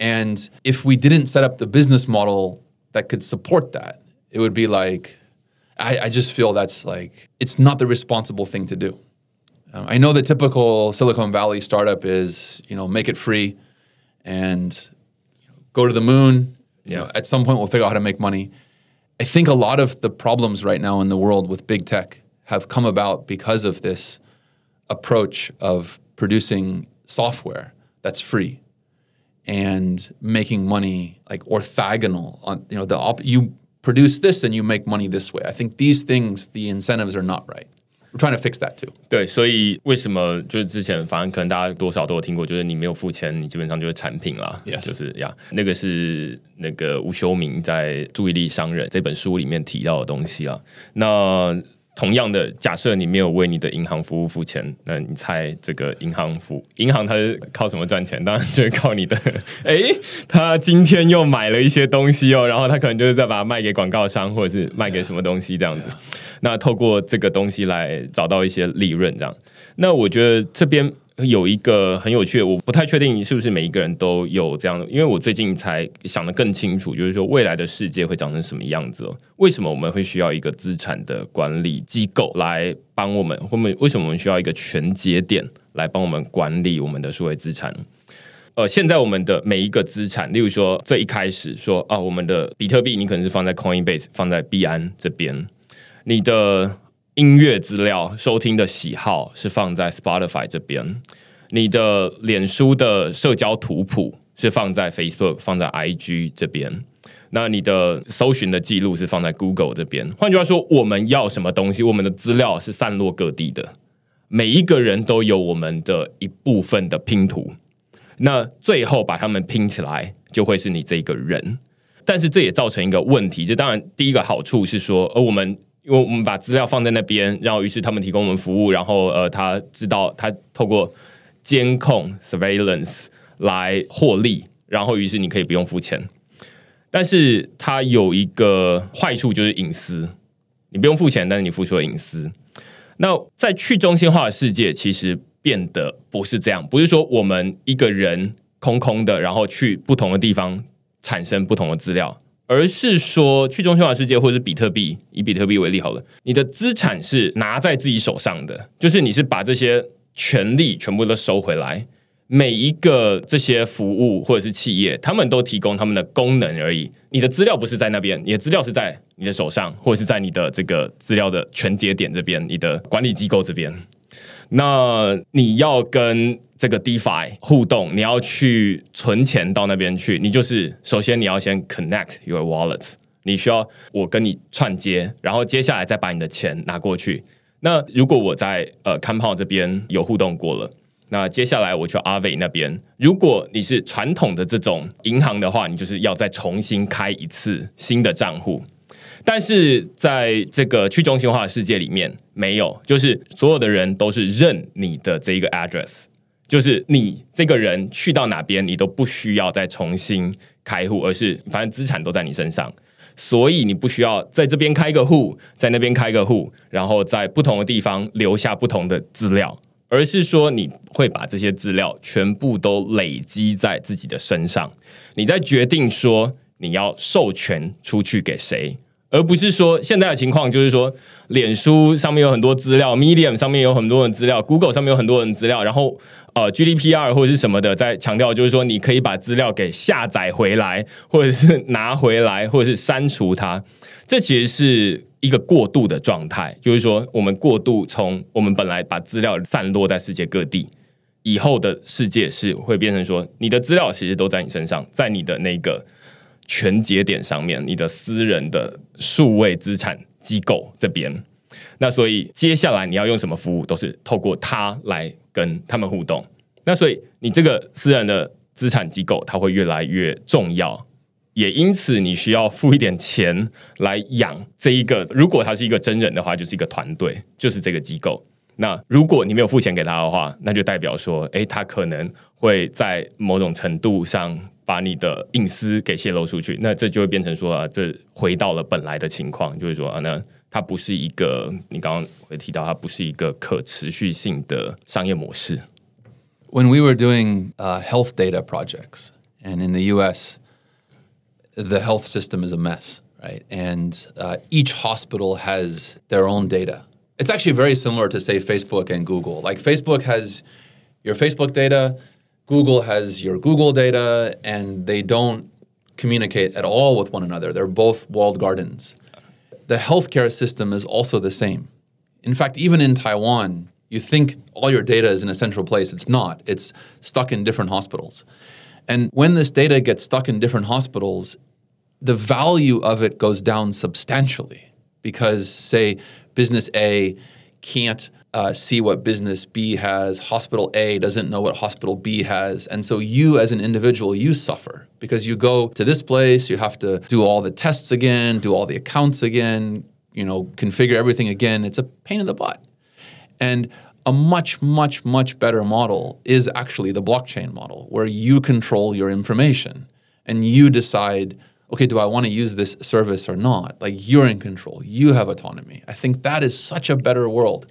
And if we didn't set up the business model that could support that, it would be like, I, I just feel that's like, it's not the responsible thing to do. Um, I know the typical Silicon Valley startup is, you know, make it free and you know, go to the moon. You know, at some point, we'll figure out how to make money. I think a lot of the problems right now in the world with big tech have come about because of this approach of producing software that's free and making money like orthogonal on you know the op- you produce this and you make money this way. I think these things the incentives are not right. Trying to fix that too. 对，所以为什么就是之前反正可能大家多少都有听过，就是你没有付钱，你基本上就是产品啦。Yes 就是呀，那个是那个吴修明在《注意力商人》这本书里面提到的东西啊。那同样的，假设你没有为你的银行服务付钱，那你猜这个银行服银行它是靠什么赚钱？当然就是靠你的。诶，他今天又买了一些东西哦，然后他可能就是在把它卖给广告商，或者是卖给什么东西这样子。那透过这个东西来找到一些利润，这样。那我觉得这边有一个很有趣的，我不太确定你是不是每一个人都有这样的，因为我最近才想得更清楚，就是说未来的世界会长成什么样子哦？为什么我们会需要一个资产的管理机构来帮我们？或们为什么我们需要一个全节点来帮我们管理我们的数位资产？呃，现在我们的每一个资产，例如说最一开始说啊，我们的比特币你可能是放在 Coinbase，放在币安这边，你的音乐资料、收听的喜好是放在 Spotify 这边，你的脸书的社交图谱是放在 Facebook、放在 IG 这边，那你的搜寻的记录是放在 Google 这边。换句话说，我们要什么东西，我们的资料是散落各地的，每一个人都有我们的一部分的拼图。那最后把它们拼起来，就会是你这个人。但是这也造成一个问题，就当然第一个好处是说，呃，我们因为我们把资料放在那边，然后于是他们提供我们服务，然后呃，他知道他透过监控 surveillance 来获利，然后于是你可以不用付钱。但是它有一个坏处就是隐私，你不用付钱，但是你付出了隐私。那在去中心化的世界，其实变得不是这样，不是说我们一个人空空的，然后去不同的地方产生不同的资料，而是说去中心化世界或者是比特币，以比特币为例好了，你的资产是拿在自己手上的，就是你是把这些权利全部都收回来。每一个这些服务或者是企业，他们都提供他们的功能而已。你的资料不是在那边，你的资料是在你的手上，或者是在你的这个资料的全节点这边，你的管理机构这边。那你要跟这个 DeFi 互动，你要去存钱到那边去，你就是首先你要先 connect your wallet，你需要我跟你串接，然后接下来再把你的钱拿过去。那如果我在呃 Compound 这边有互动过了。那接下来我去阿伟那边，如果你是传统的这种银行的话，你就是要再重新开一次新的账户。但是在这个去中心化的世界里面，没有，就是所有的人都是认你的这一个 address，就是你这个人去到哪边，你都不需要再重新开户，而是反正资产都在你身上，所以你不需要在这边开个户，在那边开个户，然后在不同的地方留下不同的资料。而是说，你会把这些资料全部都累积在自己的身上，你在决定说你要授权出去给谁，而不是说现在的情况就是说，脸书上面有很多资料，Medium 上面有很多的资料，Google 上面有很多人资料，然后呃 GDPR 或者是什么的在强调，就是说你可以把资料给下载回来，或者是拿回来，或者是删除它，这其实是。一个过渡的状态，就是说，我们过渡从我们本来把资料散落在世界各地，以后的世界是会变成说，你的资料其实都在你身上，在你的那个全节点上面，你的私人的数位资产机构这边。那所以接下来你要用什么服务，都是透过它来跟他们互动。那所以你这个私人的资产机构，它会越来越重要。也因此，你需要付一点钱来养这一个。如果他是一个真人的话，就是一个团队，就是这个机构。那如果你没有付钱给他的话，那就代表说，诶，他可能会在某种程度上把你的隐私给泄露出去。那这就会变成说啊，这回到了本来的情况，就是说啊，那它不是一个你刚刚会提到，它不是一个可持续性的商业模式。When we were doing health data projects and in the U.S. the health system is a mess, right? And uh, each hospital has their own data. It's actually very similar to, say, Facebook and Google. Like, Facebook has your Facebook data, Google has your Google data, and they don't communicate at all with one another. They're both walled gardens. The healthcare system is also the same. In fact, even in Taiwan, you think all your data is in a central place. It's not, it's stuck in different hospitals. And when this data gets stuck in different hospitals, the value of it goes down substantially because, say, business A can't uh, see what business B has, hospital A doesn't know what hospital B has. And so you, as an individual, you suffer because you go to this place, you have to do all the tests again, do all the accounts again, you know, configure everything again. It's a pain in the butt. And a much, much, much better model is actually the blockchain model, where you control your information and you decide okay, do I want to use this service or not? Like you're in control, you have autonomy. I think that is such a better world.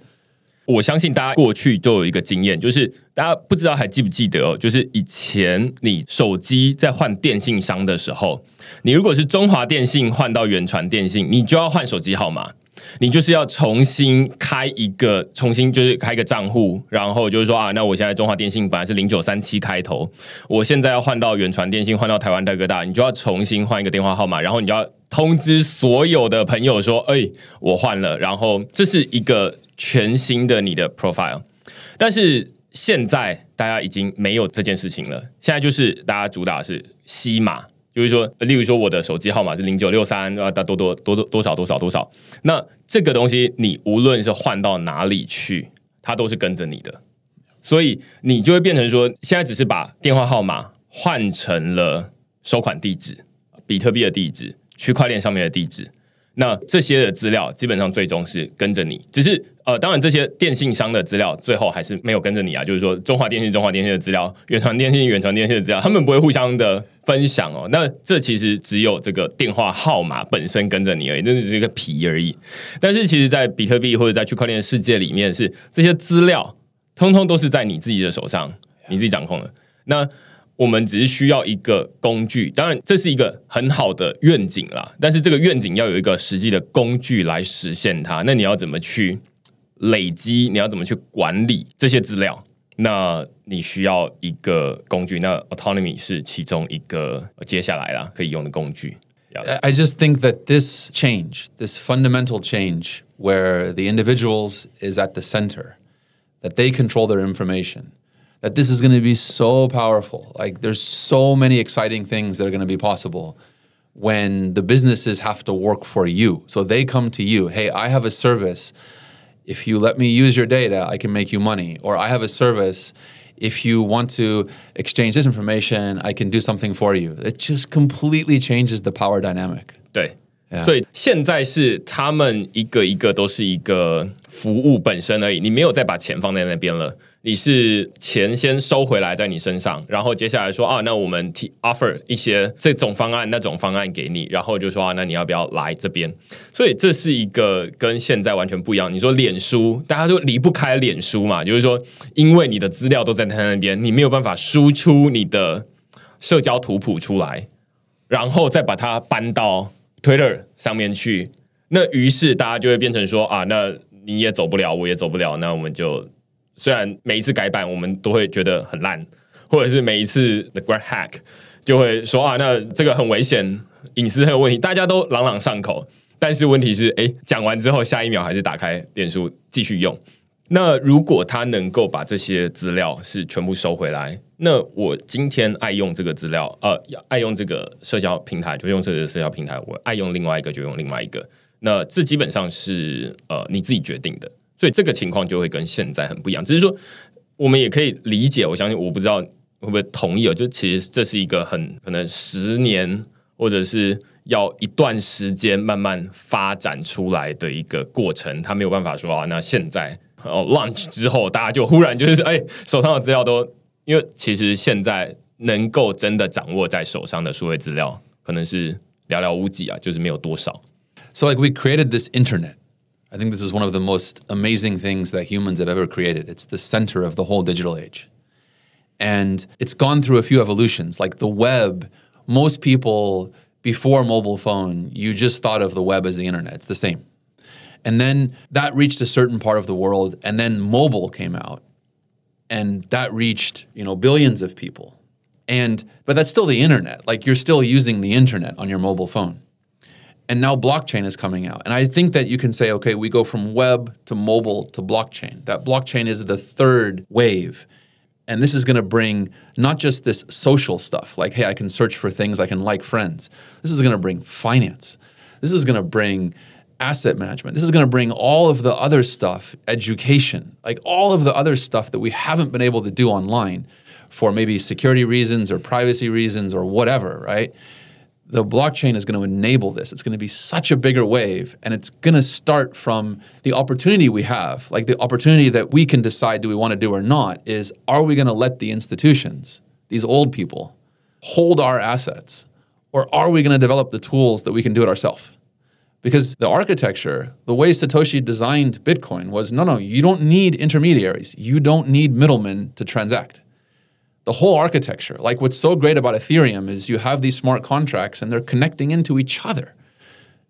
我相信大家过去都有一个经验，就是大家不知道还记不记得哦？就是以前你手机在换电信商的时候，你如果是中华电信换到远传电信，你就要换手机号码。 你就是要重新开一个，重新就是开一个账户，然后就是说啊，那我现在中华电信本来是零九三七开头，我现在要换到远传电信，换到台湾大哥大，你就要重新换一个电话号码，然后你就要通知所有的朋友说，哎，我换了，然后这是一个全新的你的 profile。但是现在大家已经没有这件事情了，现在就是大家主打是西马。就是说，例如说，我的手机号码是零九六三啊，多多多多多少多少多少。那这个东西，你无论是换到哪里去，它都是跟着你的，所以你就会变成说，现在只是把电话号码换成了收款地址、比特币的地址、区块链上面的地址。那这些的资料基本上最终是跟着你，只是呃，当然这些电信商的资料最后还是没有跟着你啊。就是说，中华电信、中华电信的资料，远传电信、远传电信的资料，他们不会互相的分享哦。那这其实只有这个电话号码本身跟着你而已，那只是一个皮而已。但是其实，在比特币或者在区块链世界里面，是这些资料通通都是在你自己的手上，你自己掌控的。那我们只是需要一个工具，当然这是一个很好的愿景啦。但是这个愿景要有一个实际的工具来实现它。那你要怎么去累积？你要怎么去管理这些资料？那你需要一个工具。那 autonomy 是其中一个接下来啦可以用的工具。I just think that this change, this fundamental change, where the individuals is at the center, that they control their information. that this is going to be so powerful. Like there's so many exciting things that are going to be possible when the businesses have to work for you. So they come to you, "Hey, I have a service. If you let me use your data, I can make you money." Or I have a service if you want to exchange this information, I can do something for you. It just completely changes the power dynamic. 对，所以现在是他们一个一个都是一个服务本身而已，你没有再把钱放在那边了。 你是钱先收回来在你身上，然后接下来说啊，那我们提 offer 一些这种方案、那种方案给你，然后就说啊，那你要不要来这边？所以这是一个跟现在完全不一样。你说脸书，大家都离不开脸书嘛，就是说，因为你的资料都在他那边，你没有办法输出你的社交图谱出来，然后再把它搬到 Twitter 上面去，那于是大家就会变成说啊，那你也走不了，我也走不了，那我们就。虽然每一次改版我们都会觉得很烂，或者是每一次的 Great Hack 就会说啊，那这个很危险，隐私很有问题，大家都朗朗上口。但是问题是，哎，讲完之后下一秒还是打开脸书继续用。那如果他能够把这些资料是全部收回来，那我今天爱用这个资料，呃，爱用这个社交平台就用这个社交平台，我爱用另外一个就用另外一个。那这基本上是呃你自己决定的。所以这个情况就会跟现在很不一样，只是说我们也可以理解。我相信我不知道会不会同意哦。就其实这是一个很可能十年或者是要一段时间慢慢发展出来的一个过程。他没有办法说啊，那现在哦 launch 之后，大家就忽然就是哎手上的资料都，因为其实现在能够真的掌握在手上的数位资料，可能是寥寥无几啊，就是没有多少。So like we created this internet. I think this is one of the most amazing things that humans have ever created. It's the center of the whole digital age. And it's gone through a few evolutions. Like the web, most people before mobile phone, you just thought of the web as the internet. It's the same. And then that reached a certain part of the world, and then mobile came out. And that reached, you know, billions of people. And but that's still the internet. Like you're still using the internet on your mobile phone. And now blockchain is coming out. And I think that you can say, okay, we go from web to mobile to blockchain. That blockchain is the third wave. And this is going to bring not just this social stuff, like, hey, I can search for things, I can like friends. This is going to bring finance. This is going to bring asset management. This is going to bring all of the other stuff, education, like all of the other stuff that we haven't been able to do online for maybe security reasons or privacy reasons or whatever, right? The blockchain is going to enable this. It's going to be such a bigger wave, and it's going to start from the opportunity we have, like the opportunity that we can decide do we want to do or not, is are we going to let the institutions, these old people, hold our assets, or are we going to develop the tools that we can do it ourselves? Because the architecture, the way Satoshi designed Bitcoin was no, no, you don't need intermediaries. You don't need middlemen to transact the whole architecture. Like what's so great about Ethereum is you have these smart contracts and they're connecting into each other.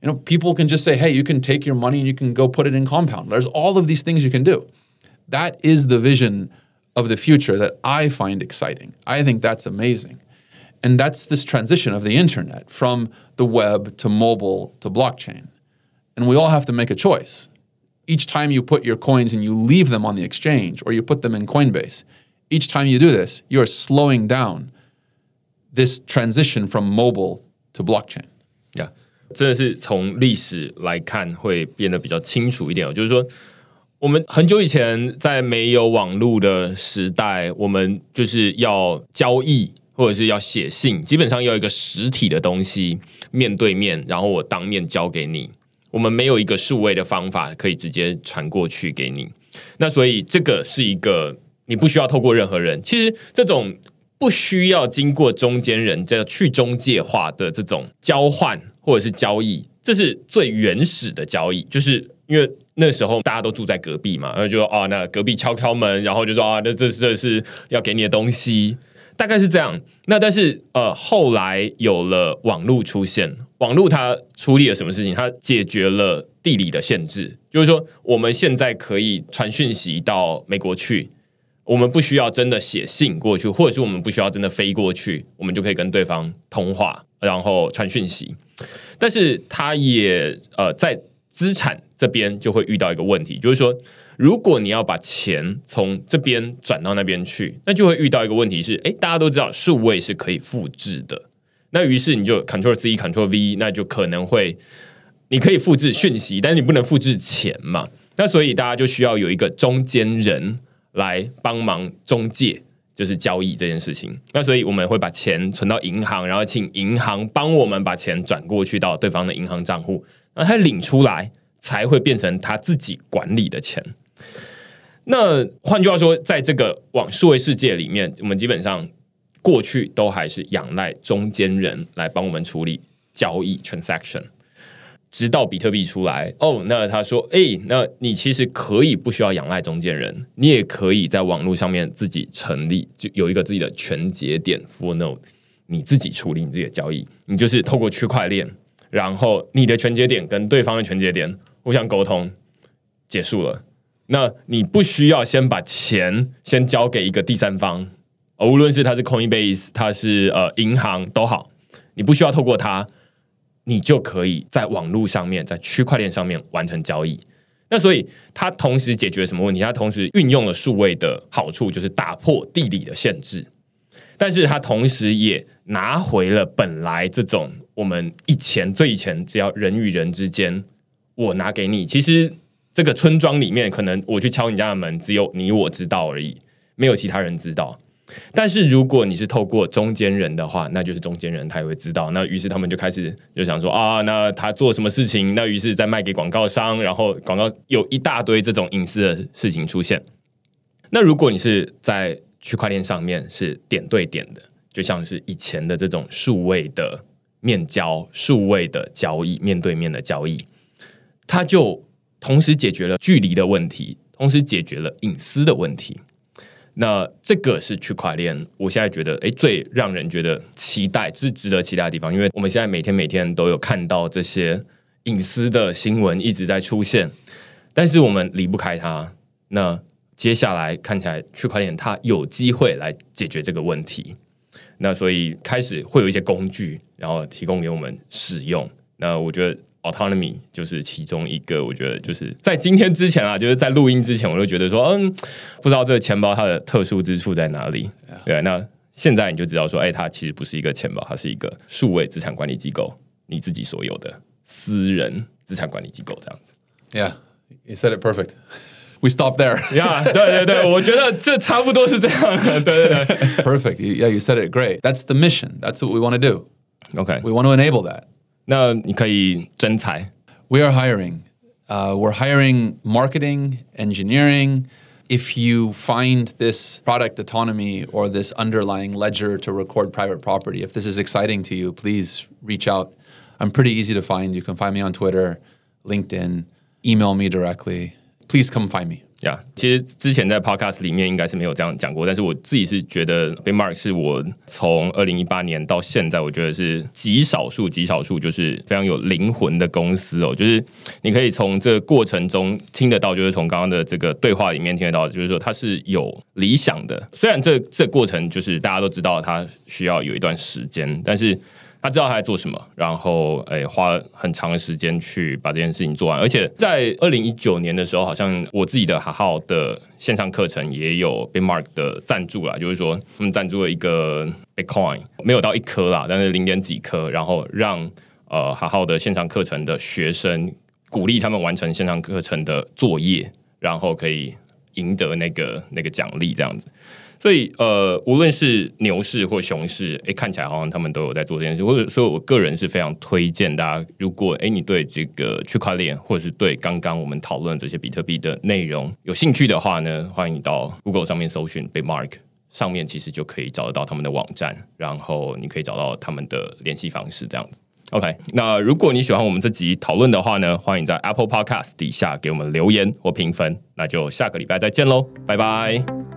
You know, people can just say, hey, you can take your money and you can go put it in compound. There's all of these things you can do. That is the vision of the future that I find exciting. I think that's amazing. And that's this transition of the internet from the web to mobile to blockchain. And we all have to make a choice. Each time you put your coins and you leave them on the exchange or you put them in Coinbase, each time you do this, you are slowing down this transition from mobile to blockchain. Yeah，真的是从历史来看会变得比较清楚一点哦。就是说，我们很久以前在没有网络的时代，我们就是要交易或者是要写信，基本上要一个实体的东西面对面，然后我当面交给你。我们没有一个数位的方法可以直接传过去给你。那所以这个是一个你不需要透过任何人，其实这种不需要经过中间人，这去中介化的这种交换或者是交易，这是最原始的交易，就是因为那时候大家都住在隔壁嘛，然后就说哦，那隔壁敲敲门，然后就说啊，那这这是要给你的东西，大概是这样。那但是呃，后来有了网络出现，网络它处理了什么事情？它解决了地理的限制，就是说我们现在可以传讯息到美国去。我们不需要真的写信过去，或者是我们不需要真的飞过去，我们就可以跟对方通话，然后传讯息。但是，他也呃在资产这边就会遇到一个问题，就是说，如果你要把钱从这边转到那边去，那就会遇到一个问题是，哎，大家都知道数位是可以复制的，那于是你就 Ctrl C Ctrl V，那就可能会你可以复制讯息，但是你不能复制钱嘛？那所以大家就需要有一个中间人。来帮忙中介，就是交易这件事情。那所以我们会把钱存到银行，然后请银行帮我们把钱转过去到对方的银行账户，那他领出来才会变成他自己管理的钱。那换句话说，在这个网数位世界里面，我们基本上过去都还是仰赖中间人来帮我们处理交易 transaction。直到比特币出来哦，那他说：“哎，那你其实可以不需要仰赖中间人，你也可以在网络上面自己成立，就有一个自己的全节点 full node，你自己处理你自己的交易，你就是透过区块链，然后你的全节点跟对方的全节点互相沟通，结束了。那你不需要先把钱先交给一个第三方，无论是他是 Coinbase，他是呃银行都好，你不需要透过他。”你就可以在网络上面，在区块链上面完成交易。那所以它同时解决什么问题？它同时运用了数位的好处，就是打破地理的限制。但是它同时也拿回了本来这种我们以前最以前只要人与人之间，我拿给你，其实这个村庄里面可能我去敲你家的门，只有你我知道而已，没有其他人知道。但是如果你是透过中间人的话，那就是中间人他也会知道。那于是他们就开始就想说啊，那他做什么事情？那于是再卖给广告商，然后广告有一大堆这种隐私的事情出现。那如果你是在区块链上面是点对点的，就像是以前的这种数位的面交、数位的交易、面对面的交易，它就同时解决了距离的问题，同时解决了隐私的问题。那这个是区块链，我现在觉得，哎，最让人觉得期待，是值得期待的地方，因为我们现在每天每天都有看到这些隐私的新闻一直在出现，但是我们离不开它。那接下来看起来，区块链它有机会来解决这个问题。那所以开始会有一些工具，然后提供给我们使用。那我觉得。Autonomy 就是其中一个，我觉得就是在今天之前啊，就是在录音之前，我就觉得说，嗯，不知道这个钱包它的特殊之处在哪里。对，那现在你就知道说，哎，它其实不是一个钱包，它是一个数位资产管理机构，你自己所有的私人资产管理机构这样子。Yeah, you said it perfect. We stop there. Yeah，对对对，我觉得这差不多是这样的。对对对，Perfect. Yeah, you said it great. That's the mission. That's what we want to do. Okay, we want to enable that. 那你可以征才。We are hiring. Uh, we're hiring marketing, engineering. If you find this product autonomy or this underlying ledger to record private property, if this is exciting to you, please reach out. I'm pretty easy to find. You can find me on Twitter, LinkedIn, email me directly. Please come find me. 呀，其实之前在 podcast 里面应该是没有这样讲过，但是我自己是觉得 b Mark 是我从二零一八年到现在，我觉得是极少数、极少数就是非常有灵魂的公司哦。就是你可以从这个过程中听得到，就是从刚刚的这个对话里面听得到，就是说它是有理想的。虽然这这过程就是大家都知道它需要有一段时间，但是。他知道他在做什么，然后诶花很长的时间去把这件事情做完，而且在二零一九年的时候，好像我自己的好好的线上课程也有被 Mark 的赞助了，就是说他们赞助了一个 Bitcoin，没有到一颗啦，但是零点几颗，然后让呃好好的线上课程的学生鼓励他们完成线上课程的作业，然后可以。赢得那个那个奖励这样子。所以呃，无论是牛市或熊市，哎，看起来好像他们都有在做这件事。或者说我个人是非常推荐大家，如果哎你对这个区块链或者是对刚刚我们讨论这些比特币的内容有兴趣的话呢，欢迎你到 Google 上面搜寻 b i m a r k 上面其实就可以找得到他们的网站，然后你可以找到他们的联系方式这样子。OK，那如果你喜欢我们这集讨论的话呢，欢迎在 Apple Podcast 底下给我们留言或评分。那就下个礼拜再见喽，拜拜。